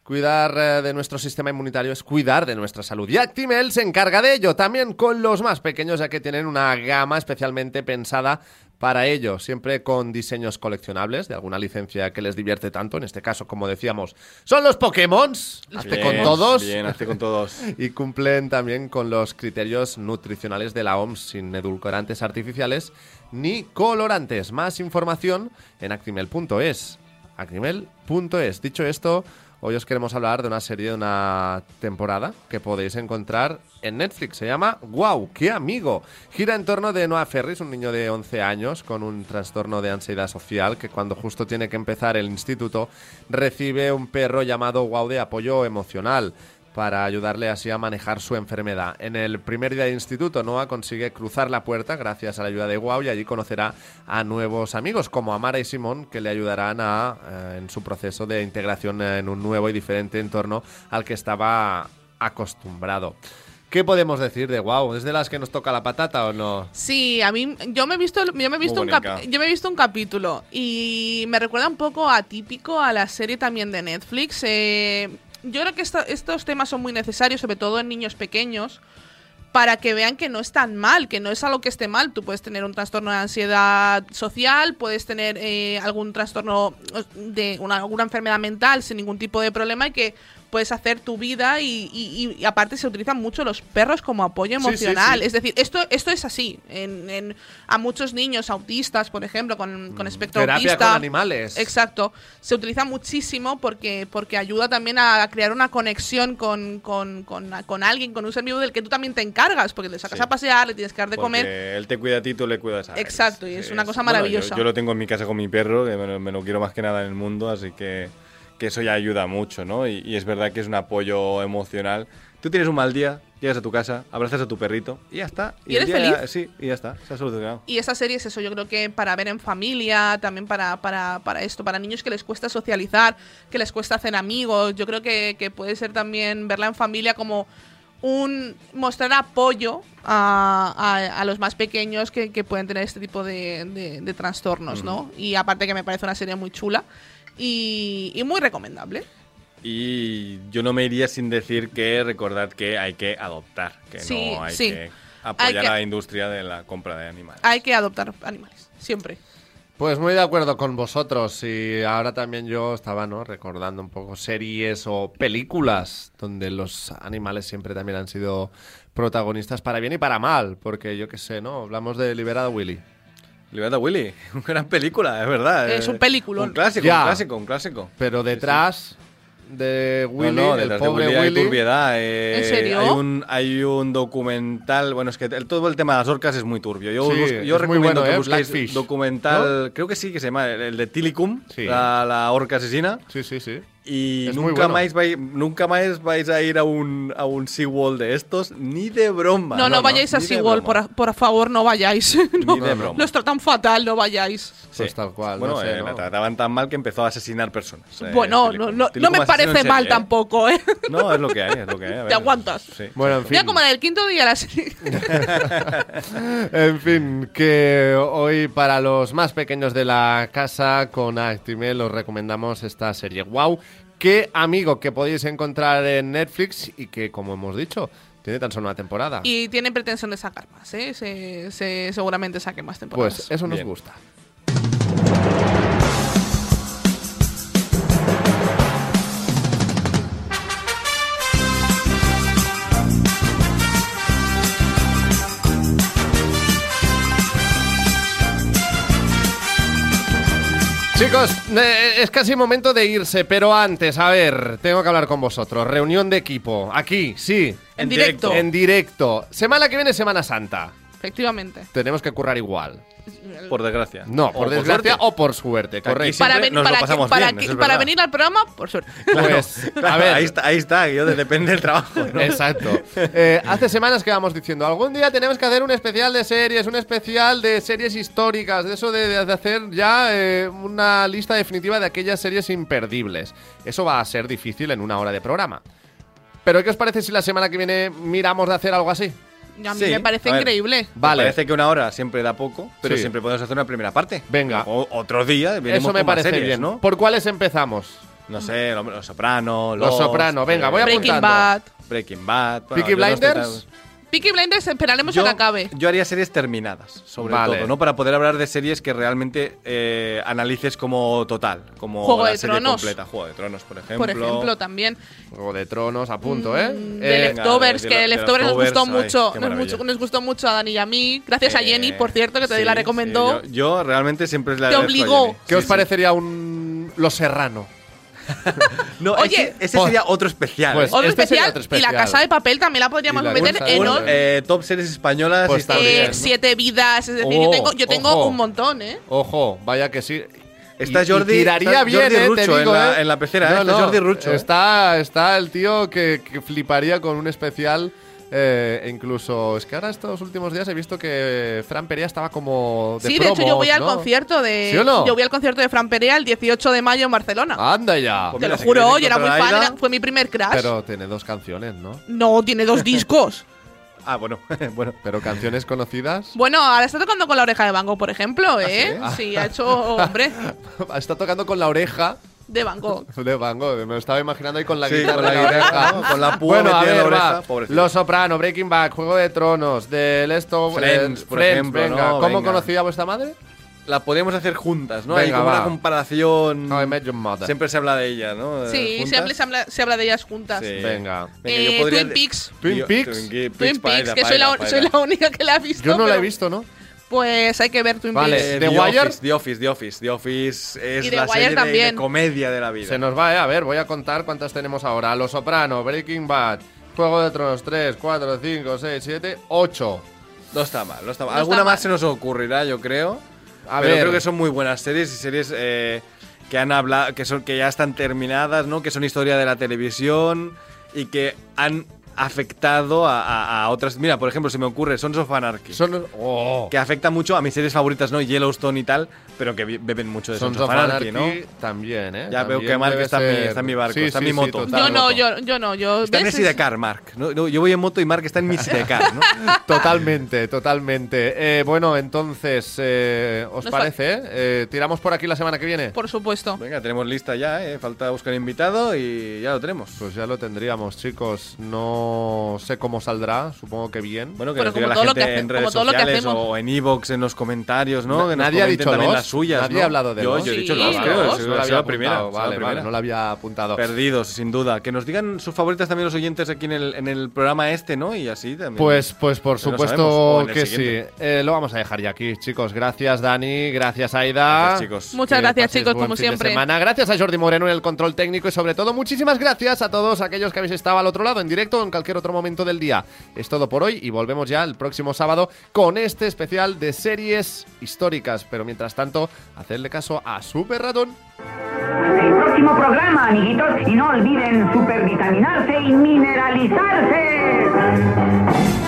Cuidar eh, de nuestro sistema inmunitario es cuidar de nuestra salud. Y Actimel se encarga de ello también con los más pequeños, ya que tienen una gama especialmente pensada para ello, siempre con diseños coleccionables de alguna licencia que les divierte tanto. En este caso, como decíamos, son los Pokémon. Hazte Bien, con todos. Bien, hazte con todos. Y cumplen también con los criterios nutricionales de la OMS sin edulcorantes artificiales ni colorantes. Más información en actimel.es. Actimel.es. Dicho esto, Hoy os queremos hablar de una serie de una temporada que podéis encontrar en Netflix. Se llama Wow, qué amigo. Gira en torno de Noah Ferris, un niño de 11 años con un trastorno de ansiedad social que cuando justo tiene que empezar el instituto recibe un perro llamado Wow de apoyo emocional para ayudarle así a manejar su enfermedad. En el primer día de instituto, Noah consigue cruzar la puerta gracias a la ayuda de Wow y allí conocerá a nuevos amigos como Amara y Simón que le ayudarán a, eh, en su proceso de integración en un nuevo y diferente entorno al que estaba acostumbrado. ¿Qué podemos decir de Wow? ¿Es de las que nos toca la patata o no? Sí, a mí yo me he visto yo me he visto un yo me he visto un capítulo y me recuerda un poco atípico a la serie también de Netflix. Eh, yo creo que esto- estos temas son muy necesarios, sobre todo en niños pequeños, para que vean que no es tan mal, que no es algo que esté mal. Tú puedes tener un trastorno de ansiedad social, puedes tener eh, algún trastorno de una, alguna enfermedad mental sin ningún tipo de problema y que puedes hacer tu vida y, y- y aparte se utilizan mucho los perros como apoyo Sí, sí, emocional. sí. Es decir, esto, esto es así. En, en- a muchos niños autistas, por ejemplo, con, con espectro Mm. Terapia autista. con animales. Exacto. Se utiliza muchísimo porque, porque ayuda también a crear una conexión con, con, con, con alguien, con un ser vivo del que tú también te encargas, porque le sacas a pasear, le tienes que dar de Porque comer. él te cuida a ti, tú le cuidas a él. Exacto, y es una cosa bueno, yo- maravillosa. yo, lo tengo en mi casa con mi perro, que me me lo quiero más que nada en el mundo, así que, que eso ya ayuda mucho, ¿no? Y, y es verdad que es un apoyo emocional. Tú tienes un mal día, llegas a tu casa, abrazas a tu perrito y ya está. ¿Y eres feliz? Sí, y ya está, se ha solucionado. Y esa serie es eso, yo creo que para ver en familia, también para, para, para esto, para niños que les cuesta socializar, que les cuesta hacer amigos, yo creo que, que puede ser también verla en familia como un mostrar apoyo a, a- a los más pequeños que, que pueden tener este tipo de, de- de trastornos, ¿no? Y aparte que me parece una serie muy chula y, y muy recomendable. Y yo no me iría sin decir que recordad que hay que adoptar, que Sí, no hay sí. que apoyar Hay que- a la industria de la compra de animales. Hay que adoptar animales, siempre. Pues muy de acuerdo con vosotros y ahora también yo estaba ¿no? recordando un poco series o películas donde los animales siempre también han sido protagonistas para bien y para mal, porque yo qué sé, ¿no? Hablamos de Liberado Willy. Libertad Willy, una gran película, es verdad. Es eh, un peliculón. Un clásico, Ya. un clásico, un clásico. Pero detrás de Willy, no, no, el detrás de pobre Willy hay Willy, turbiedad. eh, ¿En serio? Hay un, hay un documental. Bueno, es que el- todo el tema de las orcas es muy turbio. Yo, Sí, yo muy recomiendo bueno, que ¿eh? busquéis Blackfish, documental. Creo que sí, que se llama el, el de Tilicum, Sí. la, la orca asesina. Sí, sí, sí. Y Es nunca, bueno. más vais, nunca más vais a ir a un, a un SeaWorld de estos, ni de broma. No, no, vayáis a broma. por, por favor, no vayáis. No, Ni de broma. Los tratan fatal, no vayáis. Pues tal cual, Bueno, no sé, eh, ¿no? la trataban tan mal que empezó a asesinar personas. eh, bueno, Tilicum. no, no, me parece serie, mal ¿eh? tampoco, ¿eh? No, es lo que hay, es lo que hay. ver. Te aguantas. Sí. Bueno, en fin. Mira como en el quinto día la serie. En fin, que hoy para los más pequeños de la casa con Actimel os recomendamos esta serie. Wow, qué amigo que podéis encontrar en Netflix y que, como hemos dicho, tiene tan solo una temporada. y tienen pretensión de sacar más, ¿eh? Se, se- seguramente saque más temporadas. Pues eso nos Bien. gusta. Chicos, eh, es casi momento de irse, pero antes, a ver, tengo que hablar con vosotros. Reunión de equipo, aquí, sí. En directo. En directo. Semana que viene, Semana Santa. Efectivamente. Tenemos que currar igual. Por desgracia. No, O por desgracia suerte. o por suerte, correcto. Para, ven- para, que- para, bien, que- para venir al programa, por suerte. Pues, a ver. ahí está, ahí está, yo de- depende del trabajo. ¿no? Exacto. Eh, hace semanas que vamos diciendo, algún día tenemos que hacer un especial de series, un especial de series históricas, de eso de, de hacer ya eh, una lista definitiva de aquellas series imperdibles. Eso va a ser difícil en una hora de programa. Pero ¿qué os parece si la semana que viene miramos de hacer algo así? A mí Sí, me parece ver. increíble. Vale. Parece que una hora siempre da poco, pero Sí. siempre podemos hacer una primera parte. Venga. O, otro día, venimos Eso me parece series, bien. ¿no? ¿Por cuáles empezamos? No sé, Los, los Soprano, Los Lost, Soprano, venga, voy a Breaking apuntando. Bad. Breaking Bad. bueno, Peaky no Blinders. Peaky Blinders, esperaremos Yo, a que acabe. yo haría series terminadas, sobre Vale. todo, ¿no? Para poder hablar de series que realmente eh, analices como total, como Juego la de serie Tronos. completa. Juego de Tronos, por ejemplo. Por ejemplo, también. Juego de Tronos, a punto, ¿eh? Mm, Eh, de Leftovers, de- que de de Leftovers nos gustó Leftovers, ay, mucho, nos, maravilla. mucho- nos gustó mucho a Dani y a mí. Gracias a Eh, Jenny, por cierto, que te sí, la recomendó. sí, yo, yo realmente siempre la Te a obligó. Jenny. ¿Qué Sí, os sí. parecería un Los Serrano? No, Oye, ese, ese sería otro especial. Pues-. Otro Este sería especial, otro y la especial. casa de papel también la podríamos la meter en Un, eh, top series españolas. Pues Eh, bien, ¿no? siete vidas, es decir, yo tengo, yo tengo ojo. un montón, ¿eh? Ojo, vaya que sí. Está Y- y Jordi- tiraría está bien, Jordi eh, en digo, la- eh. en la pecera, eh, está Jordi Rucho. Está, está el tío que, que fliparía con un especial. Eh, e incluso, es que ahora estos últimos días he visto que Fran Perea estaba como de Sí, de hecho yo voy al concierto de ¿Sí o no? yo voy al concierto de Fran Perea el 18 de mayo en Barcelona. Anda ya. Pues Te mira, lo juro, yo era muy fan, era- fue mi primer crash. Pero tiene dos canciones, ¿no? No, tiene dos discos. Ah, bueno, bueno. Pero canciones conocidas. Bueno, ahora está tocando con la oreja de Van Gogh, por ejemplo, ¿eh? sí? sí? ha hecho, hombre, Está tocando con la oreja de Van Gogh. de Van Gogh. Me lo estaba imaginando ahí con la Sí, guitarra con la guitarra, oreja. ¿no? Con la púa bueno, a ver, oreja. Los Soprano, Breaking Bad, Juego de Tronos, del esto, Friends, eh, por ejemplo, venga. ¿no? ¿Cómo Venga. conocía a vuestra madre? La podemos hacer juntas, ¿no? Venga, Hay como va. una comparación. How I Met Your Mother. Siempre se habla de ella, ¿no? Eh, Sí, juntas. siempre se habla, se habla de ellas juntas. Sí. Venga. Venga, Eh, yo podría Twin Peaks. Twin Peaks. Twin, Twin Peaks, Peaks, paella, que soy la, soy la única que la ha visto. Yo no la he pero- visto, ¿no? Pues hay que ver Twin Vale. Peaks. Eh, ¿The The, Wire? Office, The Office, The Office, The Office es Y The la Wire serie de- de, también. comedia de la vida. Se nos va, ¿eh? A ver, voy a contar cuántas tenemos ahora. Los Soprano, Breaking Bad, Juego de Tronos, 3, 4, 5, 6, 7, 8. No está mal, no está mal. No Alguna está más mal. se nos ocurrirá, yo creo. A pero ver. creo que son muy buenas series y series eh, que han hablado, que son, que ya están terminadas, ¿no? Que son historia de la televisión y que han afectado a, a- a otras. Mira, por ejemplo, se me ocurre Sons of Anarchy. Son. ¡Oh! que afecta mucho a mis series favoritas, ¿no? Yellowstone y tal, pero que beben mucho de Sons, Sons of of Anarchy, Anarchy ¿no? también, ¿eh? Ya veo que Mark está en mi- está en mi barco, Sí, está en sí, mi moto. Yo no, yo, yo no, yo. Está en sidecar, Mark. ¿no? No, Yo voy en moto y Mark está en mi sidecar, ¿no? Totalmente, totalmente. Eh, bueno, entonces, eh, ¿os Nos parece? Eh, ¿Tiramos por aquí la semana que viene? Por supuesto. Venga, tenemos lista ya, ¿eh? Falta buscar invitado y ya lo tenemos. Pues ya lo tendríamos, chicos. No sé cómo saldrá, supongo que bien. Bueno, que Pero nos diga la gente que hace- en redes sociales hacemos. o en Evox en los comentarios, ¿no? Na- Que nadie ha dicho también los, las suyas, nadie ¿no? ha hablado de yo, los. yo he dicho Sí, los, los. creo. No ha no sido lo la había primera, sido la Vale, vale, no lo había apuntado. Perdidos, sin duda. Que nos digan sus favoritas también los oyentes aquí en el, en el programa este, ¿no? Y así también. Pues, pues por supuesto que sí. Eh, lo vamos a dejar ya aquí, chicos. Gracias, Dani. Gracias, Aida. Gracias, chicos. Muchas Que gracias, chicos, como siempre. semana. Gracias a Jordi Moreno en el control técnico y sobre todo muchísimas gracias a todos aquellos que habéis estado al otro lado en directo en cualquier otro momento del día. Es todo por hoy y volvemos ya el próximo sábado con este especial de series históricas. Pero mientras tanto, hacedle caso a Super Ratón. El próximo programa, amiguitos, y no olviden supervitaminarse y mineralizarse.